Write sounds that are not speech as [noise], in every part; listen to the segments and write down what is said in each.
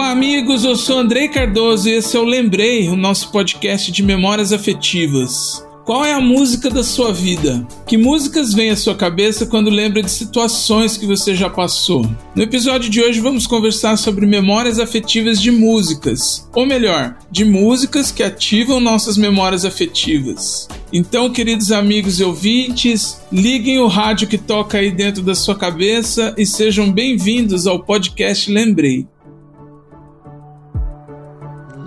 Olá, amigos. Eu sou Andrei Cardoso e esse é o Lembrei, o nosso podcast de memórias afetivas. Qual é a música da sua vida? Que músicas vêm à sua cabeça quando lembra de situações que você já passou? No episódio de hoje vamos conversar sobre memórias afetivas de músicas, ou melhor, de músicas que ativam nossas memórias afetivas. Então, queridos amigos e ouvintes, liguem o rádio que toca aí dentro da sua cabeça e sejam bem-vindos ao podcast Lembrei.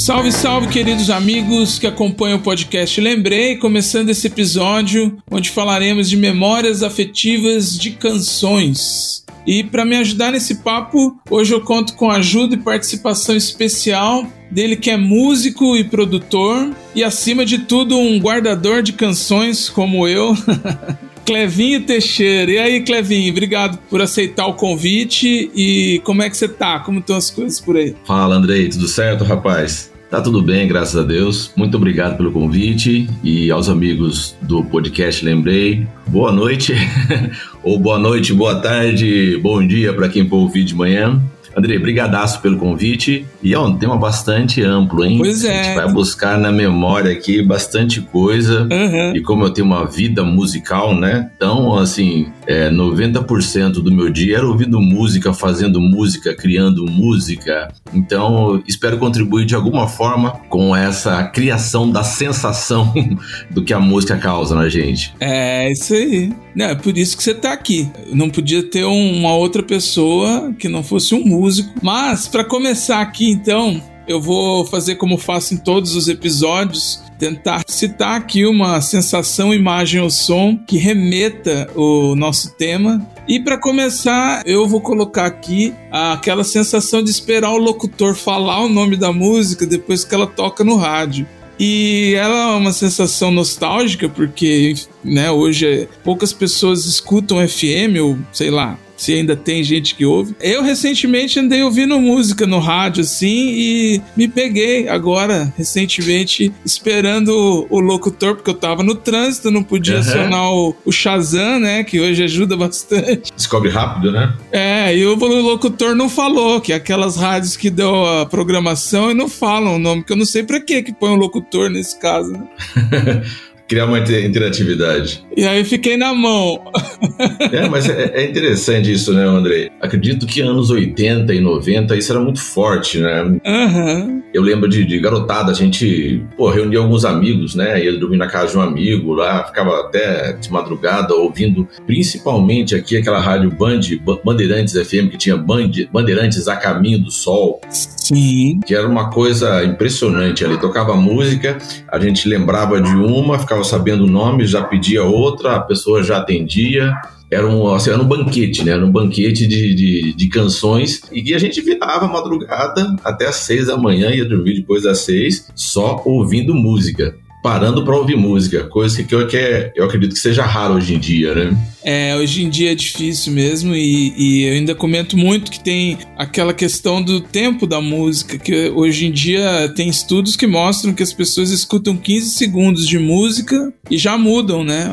Salve, salve, queridos amigos que acompanham o podcast Lembrei, começando esse episódio onde falaremos de memórias afetivas de canções. E para me ajudar nesse papo, hoje eu conto com ajuda e participação especial dele que é músico e produtor e acima de tudo um guardador de canções como eu. [laughs] Clevinho Teixeira. E aí, Clevinho, obrigado por aceitar o convite. E como é que você tá? Como estão as coisas por aí? Fala, Andrei, tudo certo, rapaz? Tá tudo bem, graças a Deus. Muito obrigado pelo convite e aos amigos do podcast Lembrei. Boa noite, [laughs] ou boa noite, boa tarde, bom dia para quem for ouvir de manhã. Andrei, brigadaço pelo convite. E é um tema bastante amplo, hein? Pois é. A gente vai buscar na memória aqui bastante coisa. Uhum. E como eu tenho uma vida musical, né? Então, assim, é, 90% do meu dia era ouvindo música, fazendo música, criando música. Então, espero contribuir de alguma forma com essa criação da sensação [laughs] do que a música causa na gente. É isso aí. É por isso que você tá aqui. Não podia ter um- uma outra pessoa que não fosse um músico. Mas, para começar aqui, então, eu vou fazer como faço em todos os episódios. Tentar citar aqui uma sensação, imagem ou som que remeta o nosso tema. E para começar, eu vou colocar aqui aquela sensação de esperar o locutor falar o nome da música depois que ela toca no rádio. E ela é uma sensação nostálgica, porque né, hoje é- poucas pessoas escutam FM, ou sei lá, se ainda tem gente que ouve. Eu recentemente andei ouvindo música no rádio, assim, e me peguei agora, recentemente, esperando o, o locutor, porque eu tava no trânsito, não podia Aham. acionar o, o Shazam, né, que hoje ajuda bastante. Descobre rápido, né? É, e o locutor não falou, que é aquelas rádios que dão a programação e não falam o nome, que eu não sei pra que que põe um locutor nesse caso, né? [laughs] Criar uma inter- interatividade. E aí fiquei na mão. [laughs] É, mas é, é interessante isso, né, Andrei? Acredito que anos 80 e 90 isso era muito forte, né? Aham. Eu lembro de, de garotada, a gente pô, reunia alguns amigos, né? Ia dormir na casa de um amigo lá, ficava até de madrugada ouvindo, principalmente aqui aquela rádio Band, Ba- Bandeirantes FM, que tinha Band, Bandeirantes a Caminho do Sol, Sim. que era uma coisa impressionante ali. Tocava música, a gente lembrava de uma, ficava sabendo o nome, já pedia outra, a pessoa já atendia. Era um, assim, era um banquete, né? Era um banquete de, de, de canções e a gente virava madrugada até às seis da manhã, ia dormir depois das seis, só ouvindo música. Parando para ouvir música, coisa que eu, que é- eu acredito que seja raro hoje em dia, né? É, hoje em dia é difícil mesmo e, e eu ainda comento muito que tem aquela questão do tempo da música, que hoje em dia tem estudos que mostram que as pessoas escutam 15 segundos de música e já mudam, né?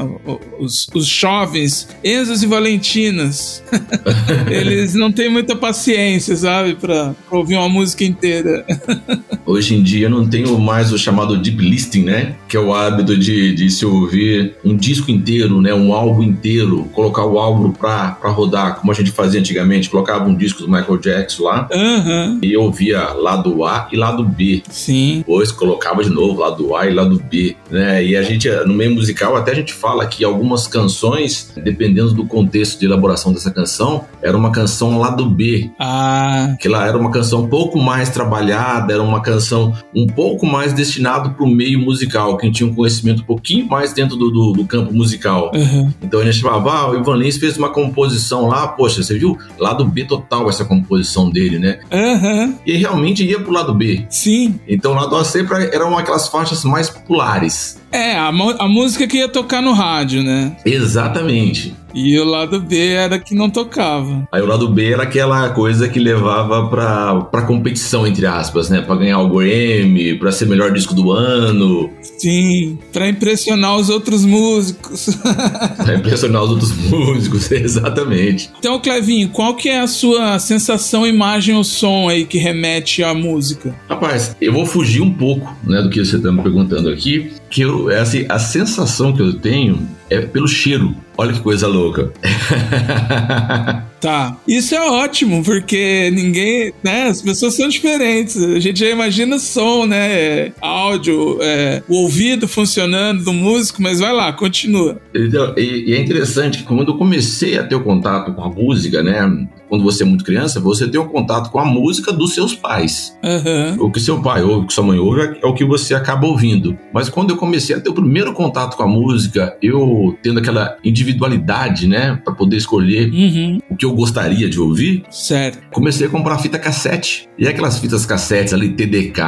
Os, os jovens, Enzos e Valentinas, [laughs] eles não têm muita paciência, sabe, pra ouvir uma música inteira. [laughs] Hoje em dia eu não tenho mais o chamado deep listening, né? Que é o hábito de, de se ouvir um disco inteiro, né? Um álbum inteiro, colocar o álbum pra, pra rodar, como a gente fazia antigamente, colocava um disco do Michael Jackson lá Aham, e ouvia lado A e lado B. sim. Depois colocava de novo lado A e lado B, né? E a gente, no meio musical, até a gente fala que algumas canções, dependendo do contexto de elaboração dessa canção, era uma canção lado B, Ah, que ela era uma canção um pouco mais trabalhada, era uma canção um pouco mais destinada para o meio musical, quem tinha um conhecimento um pouquinho mais dentro do, do, do campo musical. aham. Então a gente falava, ah, o Ivan Lins fez uma composição lá, poxa, você viu? Lado B total essa composição dele, né? Aham, E realmente ia pro lado B. sim. Então o lado A sempre eram aquelas faixas mais populares. É, a, a música que ia tocar no rádio, né? Exatamente. E o lado B era que não tocava. Aí o lado B era aquela coisa que levava pra, pra competição, entre aspas, né? Pra ganhar o Grammy, pra ser melhor disco do ano, Sim, pra impressionar os outros músicos. [laughs] pra impressionar os outros músicos, [laughs] exatamente. então, Clevinho, qual que é a sua sensação, imagem ou som aí que remete à música? Rapaz, eu vou fugir um pouco né, do que você está me perguntando aqui, que eu, é assim, a sensação que eu tenho é pelo cheiro. Olha que coisa louca. [laughs] Tá. Isso é ótimo, porque ninguém, né? As pessoas são diferentes. A gente já imagina som, né? Áudio, é, o ouvido funcionando do músico, mas vai lá, continua. Então, e, e é interessante que quando eu comecei a ter o contato com a música, né? Quando você é muito criança, você tem o contato com a música dos seus pais. Aham. O que seu pai ouve, o que sua mãe ouve, é o que você acaba ouvindo. Mas quando eu comecei a ter o primeiro contato com a música, eu tendo aquela individualidade, né? Para poder escolher Uhum. o que eu gostaria de ouvir, Certo. comecei a comprar fita cassete. E aquelas fitas cassetes ali, TDK,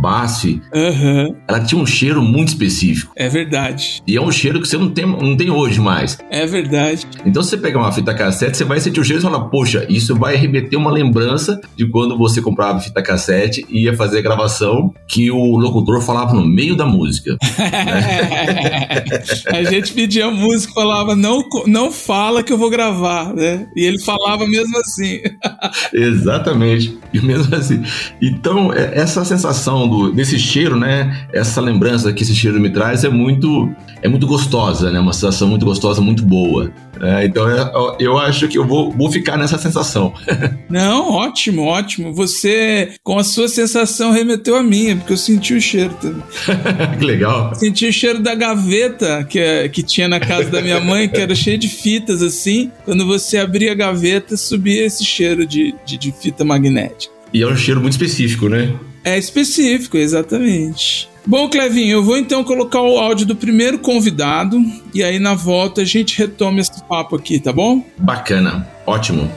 BASF, Aham. ela tinha um cheiro muito específico. É verdade. E é um cheiro que você não tem, não tem hoje mais. É verdade. Então, se você pegar uma fita cassete, você vai sentir o cheiro e falar, poxa, isso vai remeter uma lembrança de quando você comprava fita cassete e ia fazer a gravação que o locutor falava no meio da música. [laughs] [laughs] a gente pedia música, falava, não, não fala que eu vou gravar, né? E ele falava mesmo assim. [laughs] Exatamente. E mesmo assim. Então, é- essa sensação do, desse cheiro, né? Essa lembrança que esse cheiro me traz é muito, é muito gostosa, né? Uma sensação muito gostosa, muito boa. É, então, é- eu acho que eu vou, vou ficar nessa sensação. [laughs] Não, ótimo, ótimo. Você, com a sua sensação, remeteu a minha, porque eu senti o cheiro também. [laughs] que legal. Senti o cheiro da gaveta que, é- que tinha na casa da minha mãe, que era cheio de fitas assim. Quando você abria a gaveta, subia esse cheiro de, de, de fita magnética. E é um cheiro muito específico, né? É específico, exatamente. Bom, Clevinho, eu vou então colocar o áudio do primeiro convidado e aí na volta a gente retoma esse papo aqui, tá bom? Bacana. Ótimo.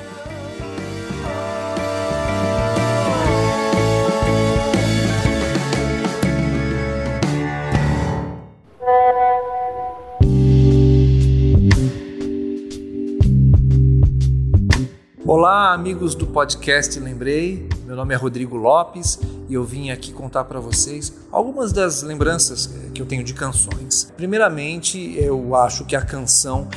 Olá, amigos do podcast Lembrei. Meu nome é Rodrigo Lopes e eu vim aqui contar para vocês algumas das lembranças eh, que eu tenho de canções. Primeiramente, eu acho que a canção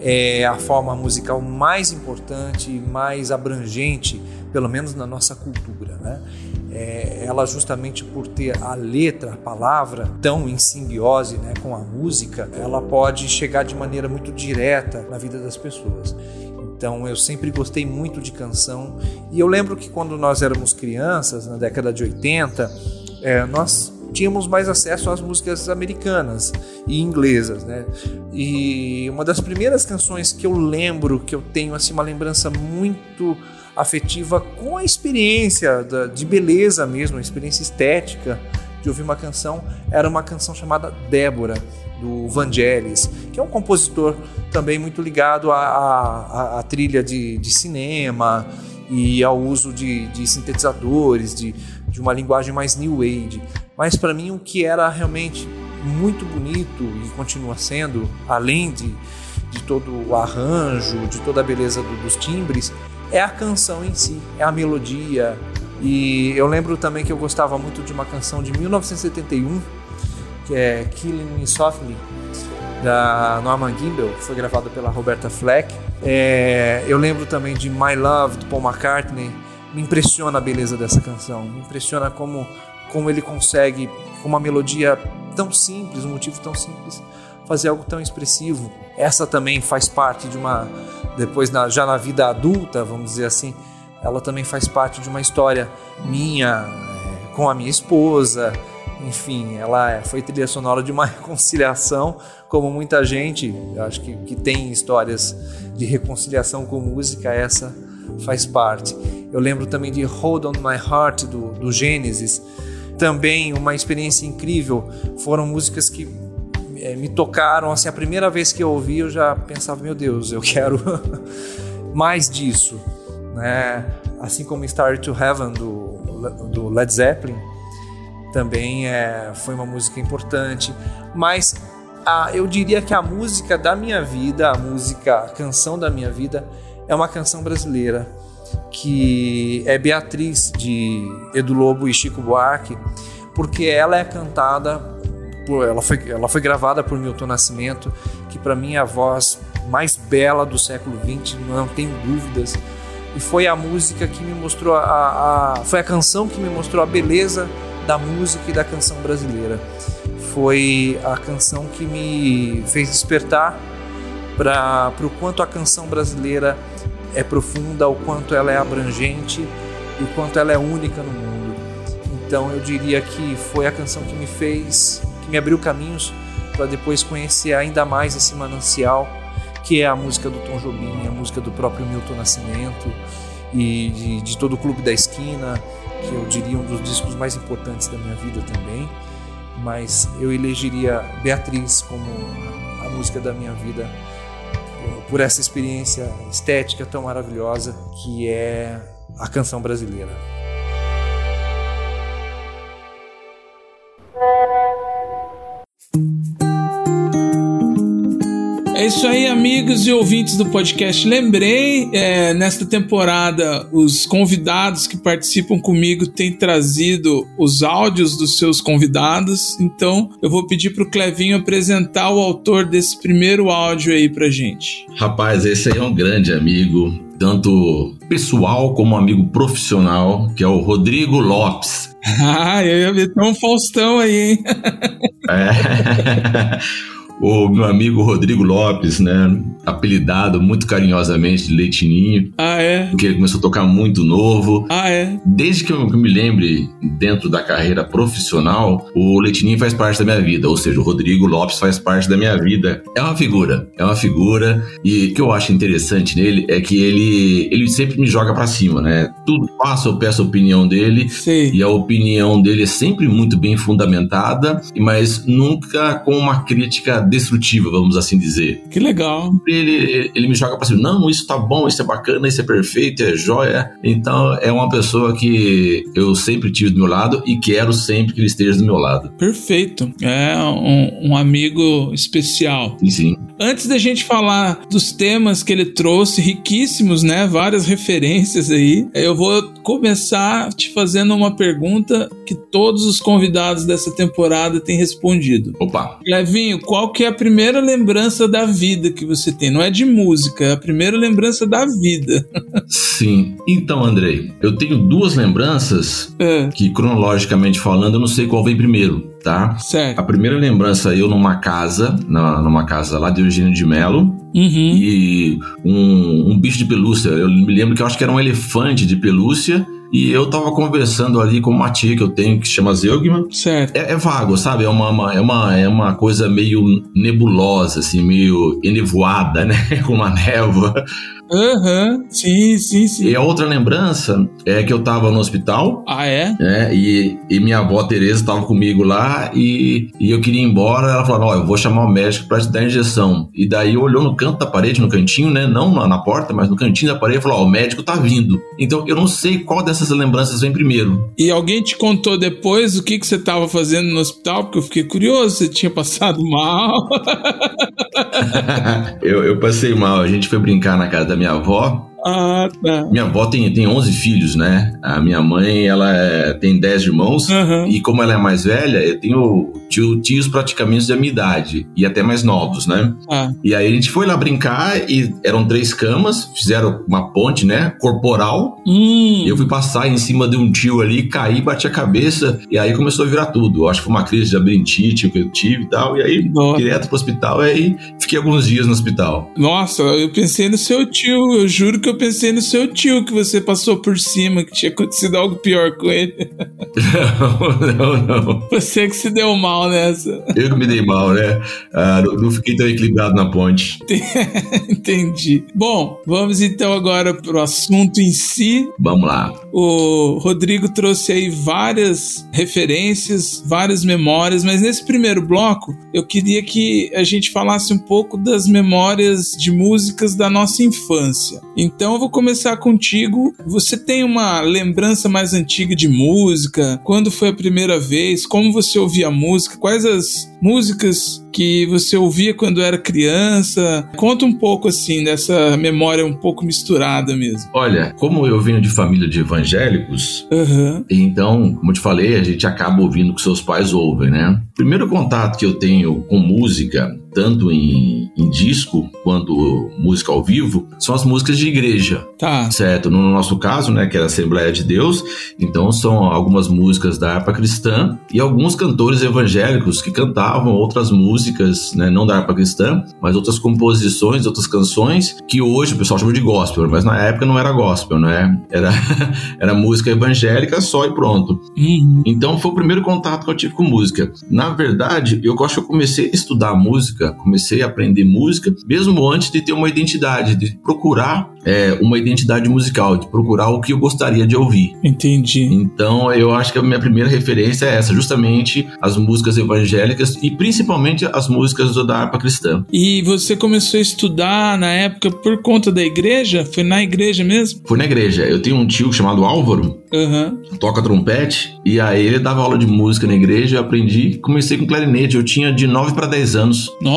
é a forma musical mais importante e mais abrangente, pelo menos na nossa cultura, né? É, ela justamente por ter a letra, a palavra tão em simbiose né, com a música, ela pode chegar de maneira muito direta na vida das pessoas. Então eu sempre gostei muito de canção e eu lembro que quando nós éramos crianças, na década de 80, é, nós tínhamos mais acesso às músicas americanas e inglesas, né? E uma das primeiras canções que eu lembro, que eu tenho assim uma lembrança muito afetiva com a experiência da- de beleza mesmo, a experiência estética de ouvir uma canção, era uma canção chamada Débora do Vangelis, que é um compositor também muito ligado à, à- à trilha de, de cinema e ao uso de, de sintetizadores, de, de uma linguagem mais new age. Mas para mim o que era realmente muito bonito e continua sendo, além de, de todo o arranjo, de toda a beleza do- dos timbres, é a canção em si, é a melodia. E eu lembro também que eu gostava muito de uma canção de 1971 que é Killing Me Softly, da Norman Gimbel, que foi gravada pela Roberta Fleck. É, eu lembro também de My Love, do Paul McCartney. Me impressiona a beleza dessa canção, me impressiona como, como ele consegue, com uma melodia tão simples, um motivo tão simples, fazer algo tão expressivo. Essa também faz parte de uma, depois na- já na vida adulta, vamos dizer assim, ela também faz parte de uma história minha é, com a minha esposa, enfim, ela é- foi trilha sonora de uma [laughs] reconciliação, como muita gente, acho que, que tem histórias de reconciliação com música, essa faz parte. Eu lembro também de Hold On My Heart, do, do Gênesis, também uma experiência incrível. Foram músicas que é, me tocaram. Assim, a primeira vez que eu ouvi, eu já pensava, meu Deus, eu quero [laughs] mais disso, né? Assim como Star to Heaven do, do Led Zeppelin, também é, foi uma música importante. Mas a, eu diria que a música da minha vida, a música, a canção da minha vida, é uma canção brasileira que é Beatriz de Edu Lobo e Chico Buarque, porque ela é cantada, por, ela, foi, ela foi gravada por Milton Nascimento, que para mim é a voz mais bela do século XX, não tenho dúvidas. E foi a música que me mostrou a, a foi a canção que me mostrou a beleza da música e da canção brasileira. Foi a canção que me fez despertar para o quanto a canção brasileira é profunda, o quanto ela é abrangente e o quanto ela é única no mundo. Então eu diria que foi a canção que me fez, que me abriu caminhos para depois conhecer ainda mais esse manancial que é a música do Tom Jobim, a música do próprio Milton Nascimento e de, de todo o Clube da Esquina, que eu diria um dos discos mais importantes da minha vida também. Mas eu elegeria Beatriz como a música da minha vida por essa experiência estética tão maravilhosa que é a canção brasileira. É isso aí, amigos e ouvintes do podcast. Lembrei, é, nesta temporada, os convidados que participam comigo têm trazido os áudios dos seus convidados. Então, eu vou pedir para o Clevinho apresentar o autor desse primeiro áudio aí pra gente. Rapaz, esse aí é um grande amigo, tanto pessoal como amigo profissional, que é o Rodrigo Lopes. [laughs] ah, eu ia ver um Faustão aí, hein? [laughs] [laughs] é. O meu amigo Rodrigo Lopes, né? Apelidado muito carinhosamente de Leitinho. Ah, é? Porque ele começou a tocar muito novo. Ah, é? Desde que eu, me lembre, dentro da carreira profissional, o Leitinho faz parte da minha vida. Ou seja, o Rodrigo Lopes faz parte da minha vida. É uma figura. É uma figura. E o que eu acho interessante nele é que ele, ele sempre me joga para cima, né? Tudo passa, eu peço a opinião dele. Sim. E a opinião dele é sempre muito bem fundamentada, mas nunca com uma crítica destrutiva, vamos assim dizer. Que legal. Ele, ele me joga pra cima, não, isso tá bom, isso é bacana, isso é perfeito, é joia. Então é uma pessoa que eu sempre tive do meu lado e quero sempre que ele esteja do meu lado. Perfeito. É um, um amigo especial. Sim, sim. Antes da gente falar dos temas que ele trouxe, riquíssimos, né? Várias referências aí. Eu vou começar te fazendo uma pergunta que todos os convidados dessa temporada têm respondido. Opa. Levinho, qual que é a primeira lembrança da vida que você tem? Não é de música, é a primeira lembrança da vida. Sim. Então, Andrei, eu tenho duas lembranças É. que, cronologicamente falando, eu não sei qual vem primeiro, tá? Certo. A primeira lembrança, eu numa casa, na- numa casa lá de Eugênio de Melo, Uhum. e um, um bicho de pelúcia. Eu me lembro que eu acho que era um elefante de pelúcia. E eu tava conversando ali com uma tia que eu tenho que chama Zeugman. Certo. É, é vago, sabe? É uma, uma- é, uma, é uma coisa meio nebulosa, assim, meio enevoada, né? [laughs] Com uma névoa. Aham. Sim, sim, sim. E a outra lembrança é que eu tava no hospital, Ah, é? né? E, e minha avó Tereza estava comigo lá e, e eu queria ir embora. Ela falou: Ó, eu vou chamar o médico para te dar a injeção. E daí olhou no canto da parede, no cantinho, né? Não na, na porta, mas no cantinho da parede e falou: Ó, o médico tá vindo. Então eu não sei qual dessas lembranças vem primeiro. E alguém te contou depois o que, que você estava fazendo no hospital? Porque eu fiquei curioso, você tinha passado mal. [laughs] eu, eu passei mal. A gente foi brincar na casa da minha avó. Ah, tá. Minha avó tem, tem 11 filhos, né? A minha mãe, ela é- tem 10 irmãos. Aham. E como ela é mais velha, eu tenho tio- tios praticamente da minha idade. E até mais novos, né? Ah, E aí a gente foi lá brincar e eram três camas, fizeram uma ponte, né? Corporal. hum. Eu fui passar em cima de um tio ali, caí, bati a cabeça. E aí começou a virar tudo. Eu acho que foi uma crise de labirintite que eu tive e tal. E aí, Nossa. direto pro hospital. E aí fiquei alguns dias no hospital. Nossa, eu pensei no seu tio, eu juro que eu pensei no seu tio, que você passou por cima, que tinha acontecido algo pior com ele. Não, não, não. Você que se deu mal nessa. Eu que me dei mal, né? Ah, não, não fiquei tão equilibrado na ponte. [laughs] Entendi. Bom, vamos então agora pro assunto em si. Vamos lá. O Rodrigo trouxe aí várias referências, várias memórias, mas nesse primeiro bloco eu queria que a gente falasse um pouco das memórias de músicas da nossa infância. Então eu vou começar contigo. Você tem uma lembrança mais antiga de música? Quando foi a primeira vez? Como você ouvia música? Quais as músicas que você ouvia quando era criança? Conta um pouco assim dessa memória um pouco misturada mesmo. Olha, como eu venho de família de evangélicos, Aham. então, como eu te falei, a gente acaba ouvindo o que seus pais ouvem, né? Primeiro contato que eu tenho com música, tanto em, em disco quanto música ao vivo, são as músicas de igreja. Tá. Certo, no nosso caso, né, que era a Assembleia de Deus, então são algumas músicas da harpa cristã e alguns cantores evangélicos que cantavam outras músicas, né, não da harpa cristã, mas outras composições, outras canções que hoje o pessoal chama de gospel, mas na época não era gospel, né? Era [laughs] era música evangélica só e pronto. Uhum. Então foi o primeiro contato que eu tive com música. Na verdade, eu acho que eu comecei a estudar música, comecei a aprender música, mesmo antes de ter uma identidade, de procurar é, uma identidade musical, de procurar o que eu gostaria de ouvir. Entendi. Então eu acho que a minha primeira referência é essa, justamente as músicas evangélicas e principalmente as músicas da harpa cristã. E você começou a estudar na época por conta da igreja? Foi na igreja mesmo? Foi na igreja. Eu tenho um tio chamado Álvaro, Aham. toca trompete, e aí ele dava aula de música na igreja, eu aprendi, comecei com clarinete, eu tinha de 9 para 10 anos. Nossa.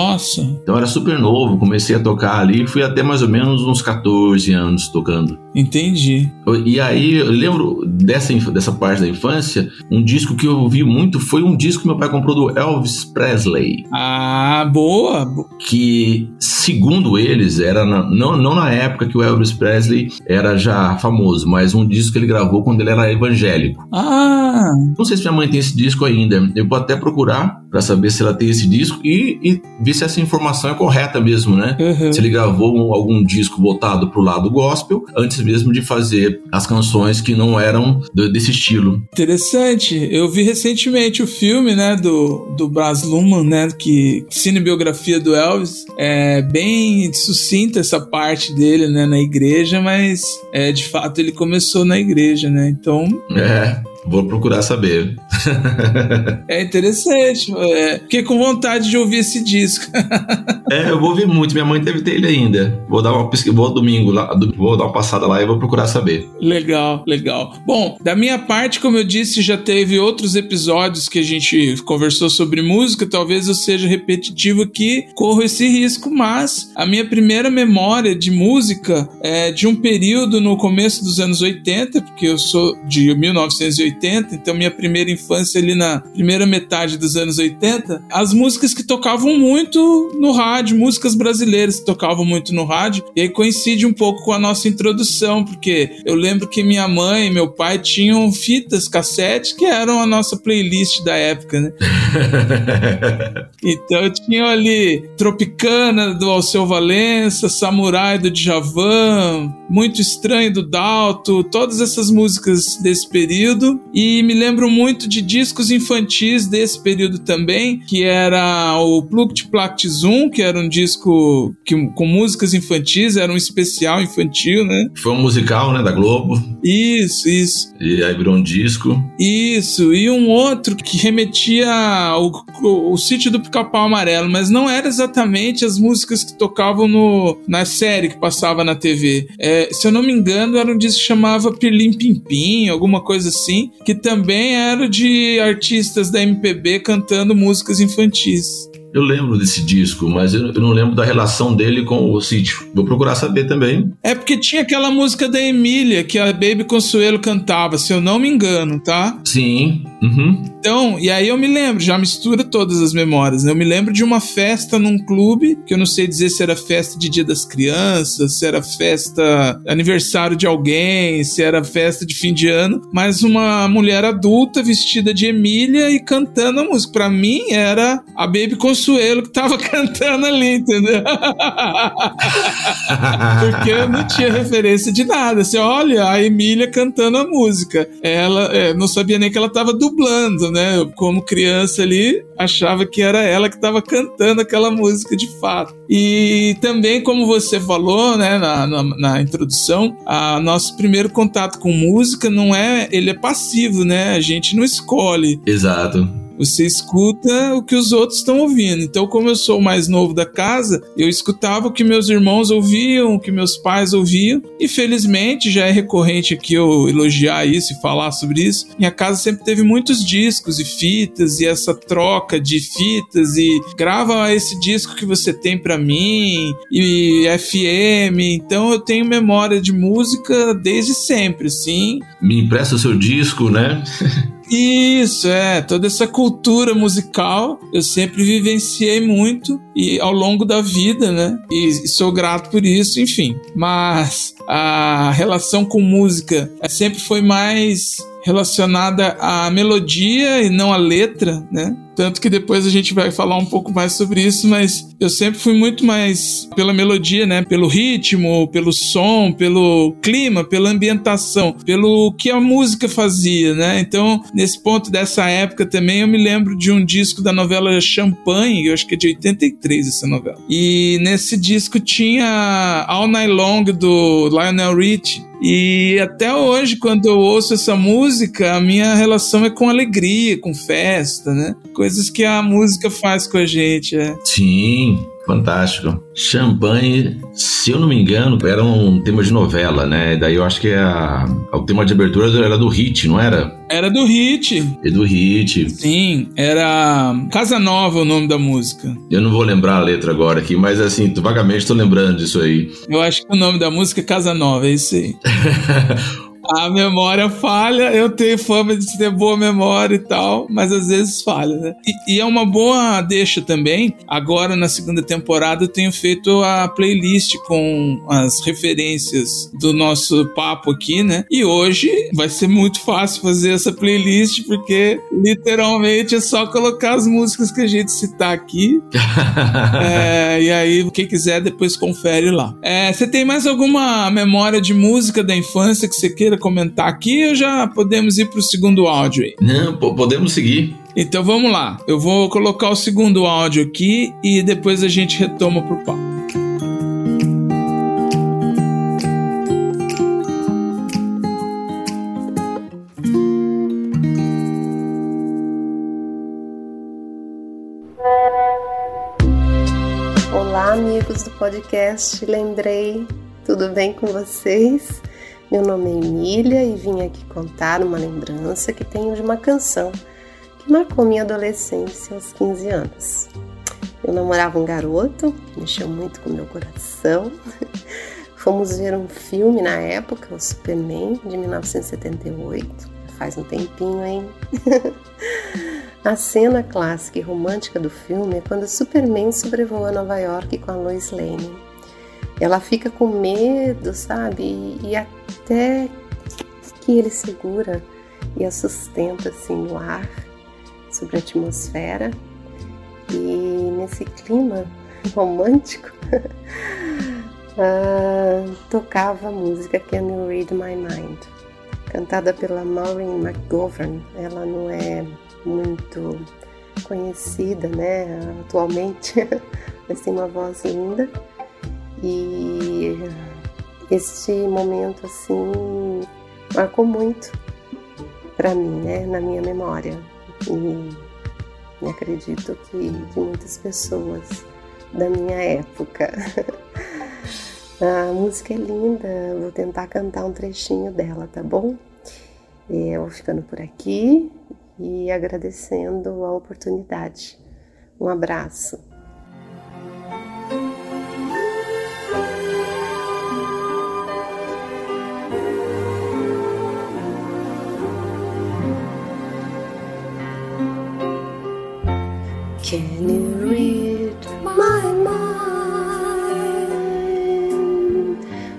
Então eu era super novo, comecei a tocar ali, fui até mais ou menos uns 14 anos tocando. Entendi. E aí eu lembro dessa, dessa parte da infância, um disco que eu ouvi muito foi um disco que meu pai comprou do Elvis Presley, Ah, boa. Bo- que segundo eles era na- não, não na época que o Elvis Presley era já famoso, mas um disco que ele gravou quando ele era evangélico. Ah, Não sei se minha mãe tem esse disco ainda. Eu vou até procurar para saber se ela tem esse disco e, e ver se essa informação é correta mesmo, né? aham. Se ele gravou um- algum disco voltado pro lado gospel, antes mesmo de fazer as canções que não eram desse estilo. Interessante. Eu vi recentemente o filme, né, do, do Baz Luhrmann, né, que cinebiografia do Elvis. É bem sucinta essa parte dele, né, na igreja, mas é, de fato ele começou na igreja, né? Então É, vou procurar saber. [laughs] é interessante. É, fiquei com vontade de ouvir esse disco. [laughs] É, eu vou ver muito. Minha mãe deve ter ele ainda. Vou dar uma pesquisa, vou domingo lá, vou dar uma passada lá e vou procurar saber. Legal, legal. Bom, da minha parte, como eu disse, já teve outros episódios que a gente conversou sobre música. Talvez eu seja repetitivo aqui, corro esse risco, mas a minha primeira memória de música é de um período no começo dos anos 80, porque eu sou de 1980, então minha primeira infância ali na primeira metade dos anos 80, as músicas que tocavam muito no rádio, músicas brasileiras que tocavam muito no rádio, e aí coincide um pouco com a nossa introdução, porque eu lembro que minha mãe e meu pai tinham fitas, cassete, que eram a nossa playlist da época, né? [laughs] Então tinha ali Tropicana do Alceu Valença, Samurai do Djavan, Muito Estranho do Dalto, todas essas músicas desse período. E me lembro muito de discos infantis desse período também, que era o Plukt Plact Zoom, que era um disco que, com músicas infantis, era um especial infantil, né? Foi um musical, né, da Globo. Isso, isso. E aí virou um disco. Isso, e um outro que remetia ao, ao, ao sítio do Pica-Pau Amarelo, mas não era exatamente as músicas que tocavam no, na série que passava na TV. É, se eu não me engano, era um disco que chamava Pirlim Pimpim, alguma coisa assim, que também era de artistas da MPB cantando músicas infantis. Eu lembro desse disco, mas eu eu não lembro da relação dele com o sítio. Vou procurar saber também. É porque tinha aquela música da Emília que a Baby Consuelo cantava, se eu não me engano, tá? Sim. Uhum. Então, e aí eu me lembro, já mistura todas as memórias. né? Eu me lembro de uma festa num clube, que eu não sei dizer se era festa de Dia das Crianças, se era festa aniversário de alguém, se era festa de fim de ano, mas uma mulher adulta vestida de Emília e cantando a música. Pra mim era a Baby Consuelo Consuelo que tava [laughs] cantando ali, entendeu? [laughs] Porque eu não tinha referência de nada. Assim, olha, a Emília cantando a música. Ela é, não sabia nem que ela tava dublando, né? Eu, como criança ali, achava que era ela que tava cantando aquela música de fato. E também, como você falou, né, na, na, na introdução, a nosso primeiro contato com música não é, ele é passivo, né? A gente não escolhe. Exato. Você escuta o que os outros estão ouvindo. Então, como eu sou o mais novo da casa, eu escutava o que meus irmãos ouviam, o que meus pais ouviam. E felizmente, já é recorrente aqui eu elogiar isso e falar sobre isso. Minha casa sempre teve muitos discos e fitas, e essa troca de fitas, e grava esse disco que você tem para mim, e FM. Então, eu tenho memória de música desde sempre, sim. Me empresta o seu disco, né? [laughs] Isso, é. Toda essa cultura musical eu sempre vivenciei muito e ao longo da vida, né? E, sou grato por isso, enfim. Mas a relação com música sempre foi mais relacionada à melodia e não à letra, né? Tanto que depois a gente vai falar um pouco mais sobre isso, mas eu sempre fui muito mais pela melodia, né? Pelo ritmo, pelo som, pelo clima, pela ambientação, pelo que a música fazia, né? Então, nesse ponto dessa época também, eu me lembro de um disco da novela Champagne, eu acho que é de 83 essa novela. E nesse disco tinha All Night Long do Lionel Richie. E até hoje, quando eu ouço essa música, a minha relação é com alegria, com festa, né? Coisas que a música faz com a gente. É. Sim, fantástico. Champanhe, se eu não me engano, era um tema de novela, né? Daí eu acho que a, o tema de abertura era do Hit, não era? Era do Hit. É do Hit. Sim, era Casa Nova o nome da música. Eu não vou lembrar a letra agora aqui, mas assim, vagamente tô lembrando disso aí. Eu acho que o nome da música é Casa Nova, é isso aí. [laughs] a memória falha, eu tenho fama de ter boa memória e tal, mas às vezes falha, né? E, e, é uma boa deixa também. Agora, na segunda temporada, eu tenho feito a playlist com as referências do nosso papo aqui, né? E hoje vai ser muito fácil fazer essa playlist, porque literalmente é só colocar as músicas que a gente citar aqui. [laughs] é, e aí, quem quiser, depois confere lá. É, você tem mais alguma memória de música da infância que você queira comentar aqui ou já podemos ir para o segundo áudio aí? Não, podemos seguir. Então vamos lá. Eu vou colocar o segundo áudio aqui e depois a gente retoma pro papo. Olá, amigos do podcast. Lembrei, tudo bem com vocês? Meu nome é Emília e vim aqui contar uma lembrança que tenho de uma canção que marcou minha adolescência aos 15 anos. Eu namorava um garoto, mexeu muito com meu coração. [laughs] Fomos ver um filme na época, o Superman, de 1978. Faz um tempinho, hein? [laughs] A cena clássica e romântica do filme é quando Superman sobrevoa Nova York com a Lois Lane ela fica com medo, sabe? E, e até que ele segura e a sustenta assim no ar, sobre a atmosfera. E nesse clima [laughs] romântico, uh, [laughs] tocava a música Can You Read My Mind, cantada pela Maureen McGovern. Ela não é muito conhecida, né, atualmente, [laughs] mas tem uma voz linda. E este momento assim marcou muito para mim, né, na minha memória. E, e acredito que de muitas pessoas da minha época. [laughs] A música é linda, vou tentar cantar um trechinho dela, tá bom? Eu vou ficando por aqui e agradecendo a oportunidade. Um abraço. Can you read my mind?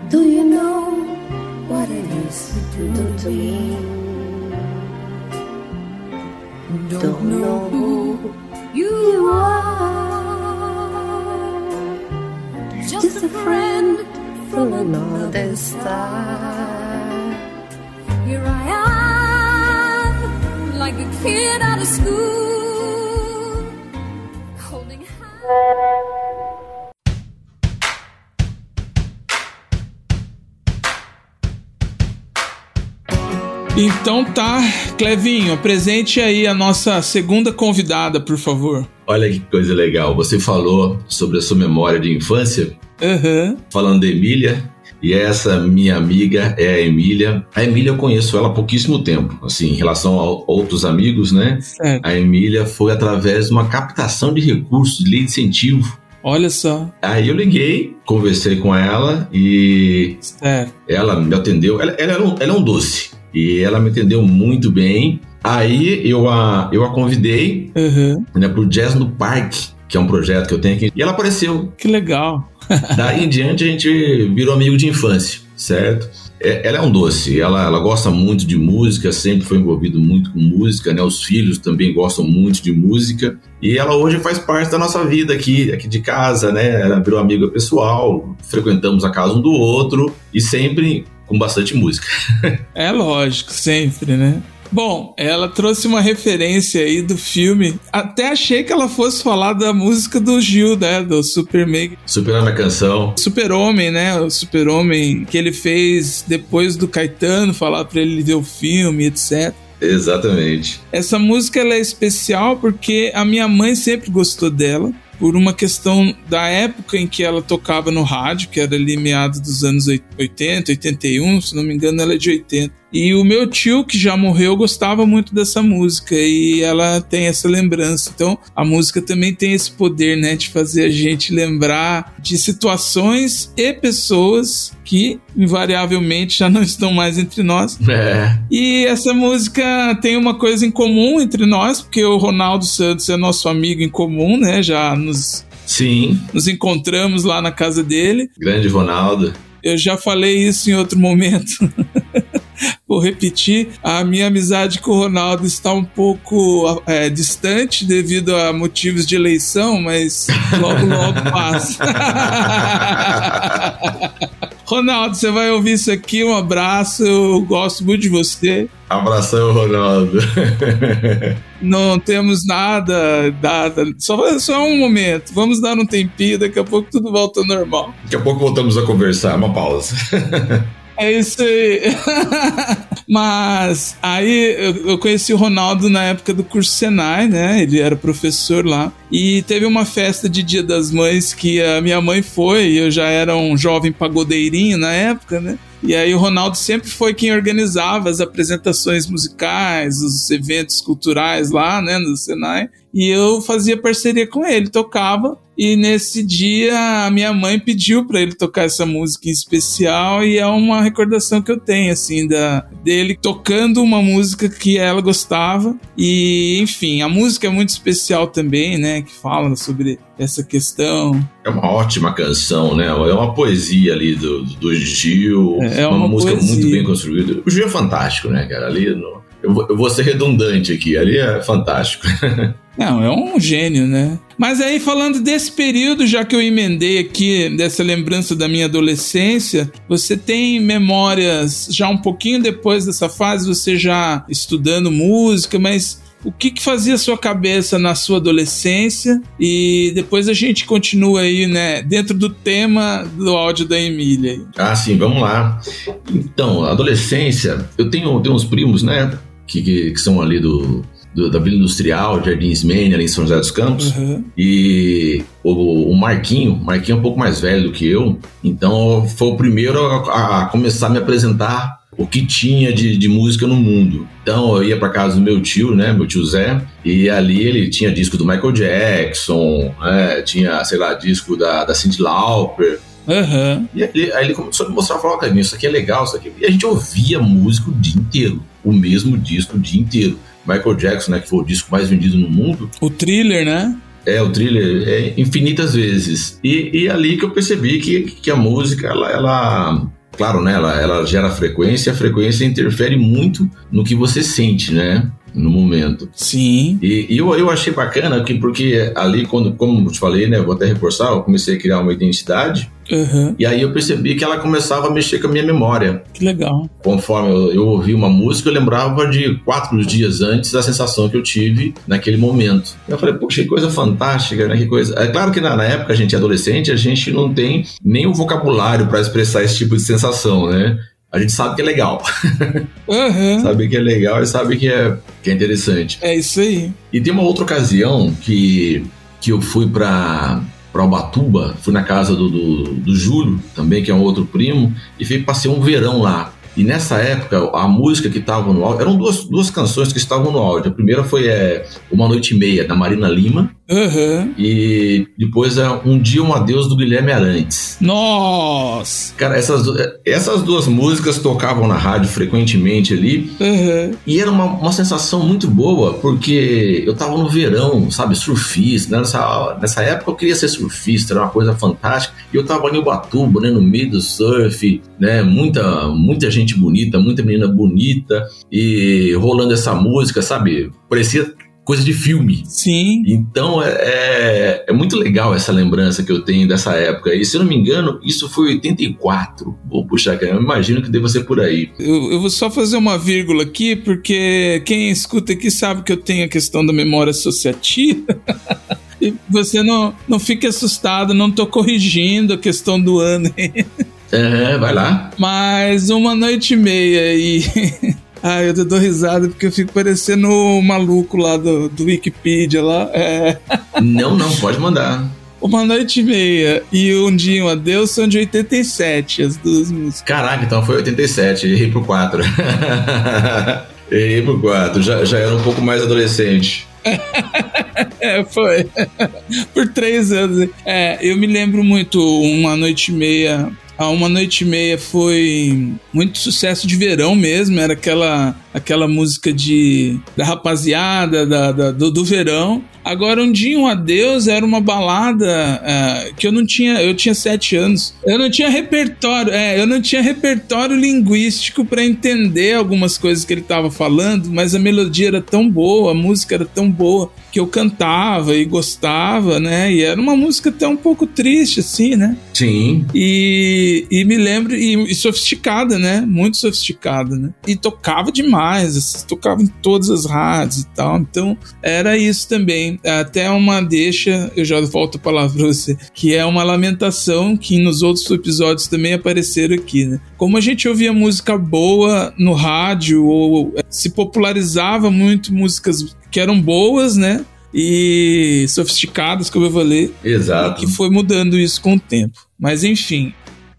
Do you know what it is to do to me? Don't know who you are. just a friend from another star. Here I am, like a kid out of school, Então tá, Clevinho, apresente aí a nossa segunda convidada, por favor. Olha que coisa legal. Você falou sobre a sua memória de infância, Aham. falando da Emília. E essa minha amiga é a Emília. A Emília eu conheço ela há pouquíssimo tempo. Assim, em relação a outros amigos, né? Certo. A Emília foi através de uma captação de recursos de lei de incentivo. Olha só. Aí eu liguei, conversei com ela e Certo. ela me atendeu. Ela, ela, um, ela é um doce. E ela me atendeu muito bem. Aí eu a, eu a convidei Aham. né, pro Jazz no Parque, que é um projeto que eu tenho aqui. E ela apareceu. Que legal. [laughs] Daí em diante a gente virou amigo de infância, certo? É- Ela é um doce, ela, ela gosta muito de música, sempre foi envolvido muito com música, né? Os filhos também gostam muito de música. E ela hoje faz parte da nossa vida aqui, aqui de casa, né? Ela virou amiga pessoal, frequentamos a casa um do outro e sempre com bastante música. [laughs] É lógico, sempre, né? Bom, ela trouxe uma referência aí do filme. Até achei que ela fosse falar da música do Gil, né? Do Superman. Superando a canção. Super-Homem, né? O Super-Homem que ele fez depois do Caetano falar pra ele ver o filme, etc. Exatamente. Essa música ela é especial porque a minha mãe sempre gostou dela. Por uma questão da época em que ela tocava no rádio, que era ali meados dos anos 80, 81, se não me engano, ela é de 80. E o meu tio, que já morreu, gostava muito dessa música e ela tem essa lembrança. Então, a música também tem esse poder, né, de fazer a gente lembrar de situações e pessoas que invariavelmente já não estão mais entre nós. É. E essa música tem uma coisa em comum entre nós, porque o Ronaldo Santos é nosso amigo em comum, né? Já nos, Sim, nos encontramos lá na casa dele. grande Ronaldo. Eu já falei isso em outro momento. [laughs] Vou repetir, a minha amizade com o Ronaldo está um pouco é, distante devido a motivos de eleição, mas logo logo passa. [laughs] Ronaldo, você vai ouvir isso aqui, um abraço, eu gosto muito de você. Abração, Ronaldo. Não temos nada, nada. Só, só um momento. Vamos dar um tempinho, daqui a pouco tudo volta ao normal. Daqui a pouco voltamos a conversar. Uma pausa. [laughs] É isso aí. [laughs] Mas aí eu, eu conheci o Ronaldo na época do curso Senai, né? Ele era professor lá. E teve uma festa de Dia das Mães que a minha mãe foi, eu já era um jovem pagodeirinho na época, né? E aí o Ronaldo sempre foi quem organizava as apresentações musicais, os eventos culturais lá, né, no Senai. E eu fazia parceria com ele, tocava. E nesse dia a minha mãe pediu para ele tocar essa música em especial e é uma recordação que eu tenho assim da dele tocando uma música que ela gostava. E enfim, a música é muito especial também, né, que fala sobre essa questão. É uma ótima canção, né? É uma poesia ali do, do Gil. É uma música poesia. muito bem construída. O Gil é fantástico, né, cara? Ali no- eu, vou, eu vou ser redundante aqui. Ali é fantástico. [laughs] Não, é um gênio, né? Mas aí, falando desse período, já que eu emendei aqui, dessa lembrança da minha adolescência, você tem memórias já um pouquinho depois dessa fase, você já estudando música, mas o que, que fazia sua cabeça na sua adolescência? E depois a gente continua aí, né, dentro do tema do áudio da Emília. ah, sim, vamos lá. Então, adolescência, eu tenho, tenho uns primos, né? Que, que, que são ali do, do- da Vila Industrial, Jardins Mene, ali em São José dos Campos. Uhum. E o, o Marquinho, Marquinho é um pouco mais velho do que eu, então foi o primeiro a, a começar a me apresentar o que tinha de, de música no mundo. Então eu ia para casa do meu tio, né, meu tio Zé, e ali ele tinha disco do Michael Jackson, né, tinha, sei lá, disco da, da Cyndi Lauper. Aham. E aí, aí ele começou a me mostrar, falou, cara, isso aqui é legal, isso aqui. E a gente ouvia música o dia inteiro, o mesmo disco o dia inteiro. Michael Jackson, né, que foi o disco mais vendido no mundo, O thriller, né? é, o thriller é infinitas vezes. E, e ali que eu percebi que, que a música, ela, ela claro, né, ela, ela gera frequência, a frequência interfere muito no que você sente, né? No momento. Sim. E, e eu, eu achei bacana que, porque ali, quando, como eu te falei, né, vou até reforçar, eu comecei a criar uma identidade, Aham. e aí eu percebi que ela começava a mexer com a minha memória. Que legal. Conforme eu, eu ouvi uma música, eu lembrava de quatro dias antes da sensação que eu tive naquele momento. Eu falei, poxa, que coisa fantástica, né? Que coisa. É claro que na, na época a gente é adolescente, a gente não tem nem o vocabulário para expressar esse tipo de sensação, né? A gente sabe que é legal, Aham. [laughs] sabe que é legal e sabe que é, que é interessante. É isso aí. E tem uma outra ocasião que, que eu fui para para Ubatuba, fui na casa do, do, do Júlio, também, que é um outro primo, e fui, passei um verão lá. E nessa época, a música que estava no áudio, eram duas, duas canções que estavam no áudio. A primeira foi é, Uma Noite e Meia, da Marina Lima, Aham. e depois é Um Dia Um Adeus, do Guilherme Arantes. Nossa. Cara, essas, essas duas músicas tocavam na rádio frequentemente ali, Aham. e era uma, uma sensação muito boa, porque eu tava no verão, sabe, surfista, né? nessa, nessa época eu queria ser surfista, era uma coisa fantástica, e eu tava em Ubatuba, né, no meio do surf, né, muita, muita gente bonita, muita menina bonita, e rolando essa música, sabe, parecia coisa de filme. Sim. Então é, é, é muito legal essa lembrança que eu tenho dessa época. E se eu não me engano, isso foi 84. Vou puxar aqui, eu imagino que deva ser por aí. Eu, eu vou só fazer uma vírgula aqui, porque quem escuta aqui sabe que eu tenho a questão da memória associativa. [laughs] E você não, não fique assustado, não tô corrigindo a questão do ano. É, vai lá. Mas uma noite e meia e. [laughs] Ai, eu dou risada porque eu fico parecendo o maluco lá do, do Wikipedia lá. É. Não, não, pode mandar. Uma noite e meia e um dia um adeus são de 87, as duas músicas. Caraca, então foi 87, errei pro 4. [laughs] errei pro 4, já, já era um pouco mais adolescente. [laughs] É, foi. [laughs] Por três anos. É, eu me lembro muito, uma noite e meia. A uma noite e meia foi muito sucesso de verão mesmo. Era aquela, aquela música de da rapaziada da, da- do, do verão. Agora, um dia um adeus era uma balada é, que eu não tinha. Eu tinha sete anos. Eu não tinha repertório. É, eu não tinha repertório linguístico para entender algumas coisas que ele tava falando, mas a melodia era tão boa, a música era tão boa que eu cantava e gostava, né? E era uma música até um pouco triste, assim, né? Sim. E, e me lembro, e, e sofisticada, né? Muito sofisticada, né? E tocava demais, assim, tocava em todas as rádios e tal. Então, era isso também. Até uma deixa, eu já volto a palavra pra você, que é uma lamentação que nos outros episódios também apareceram aqui, né? Como a gente ouvia música boa no rádio, ou se popularizava muito músicas que eram boas, né? E sofisticadas, como eu falei, Exato. que foi mudando isso com o tempo. Mas enfim.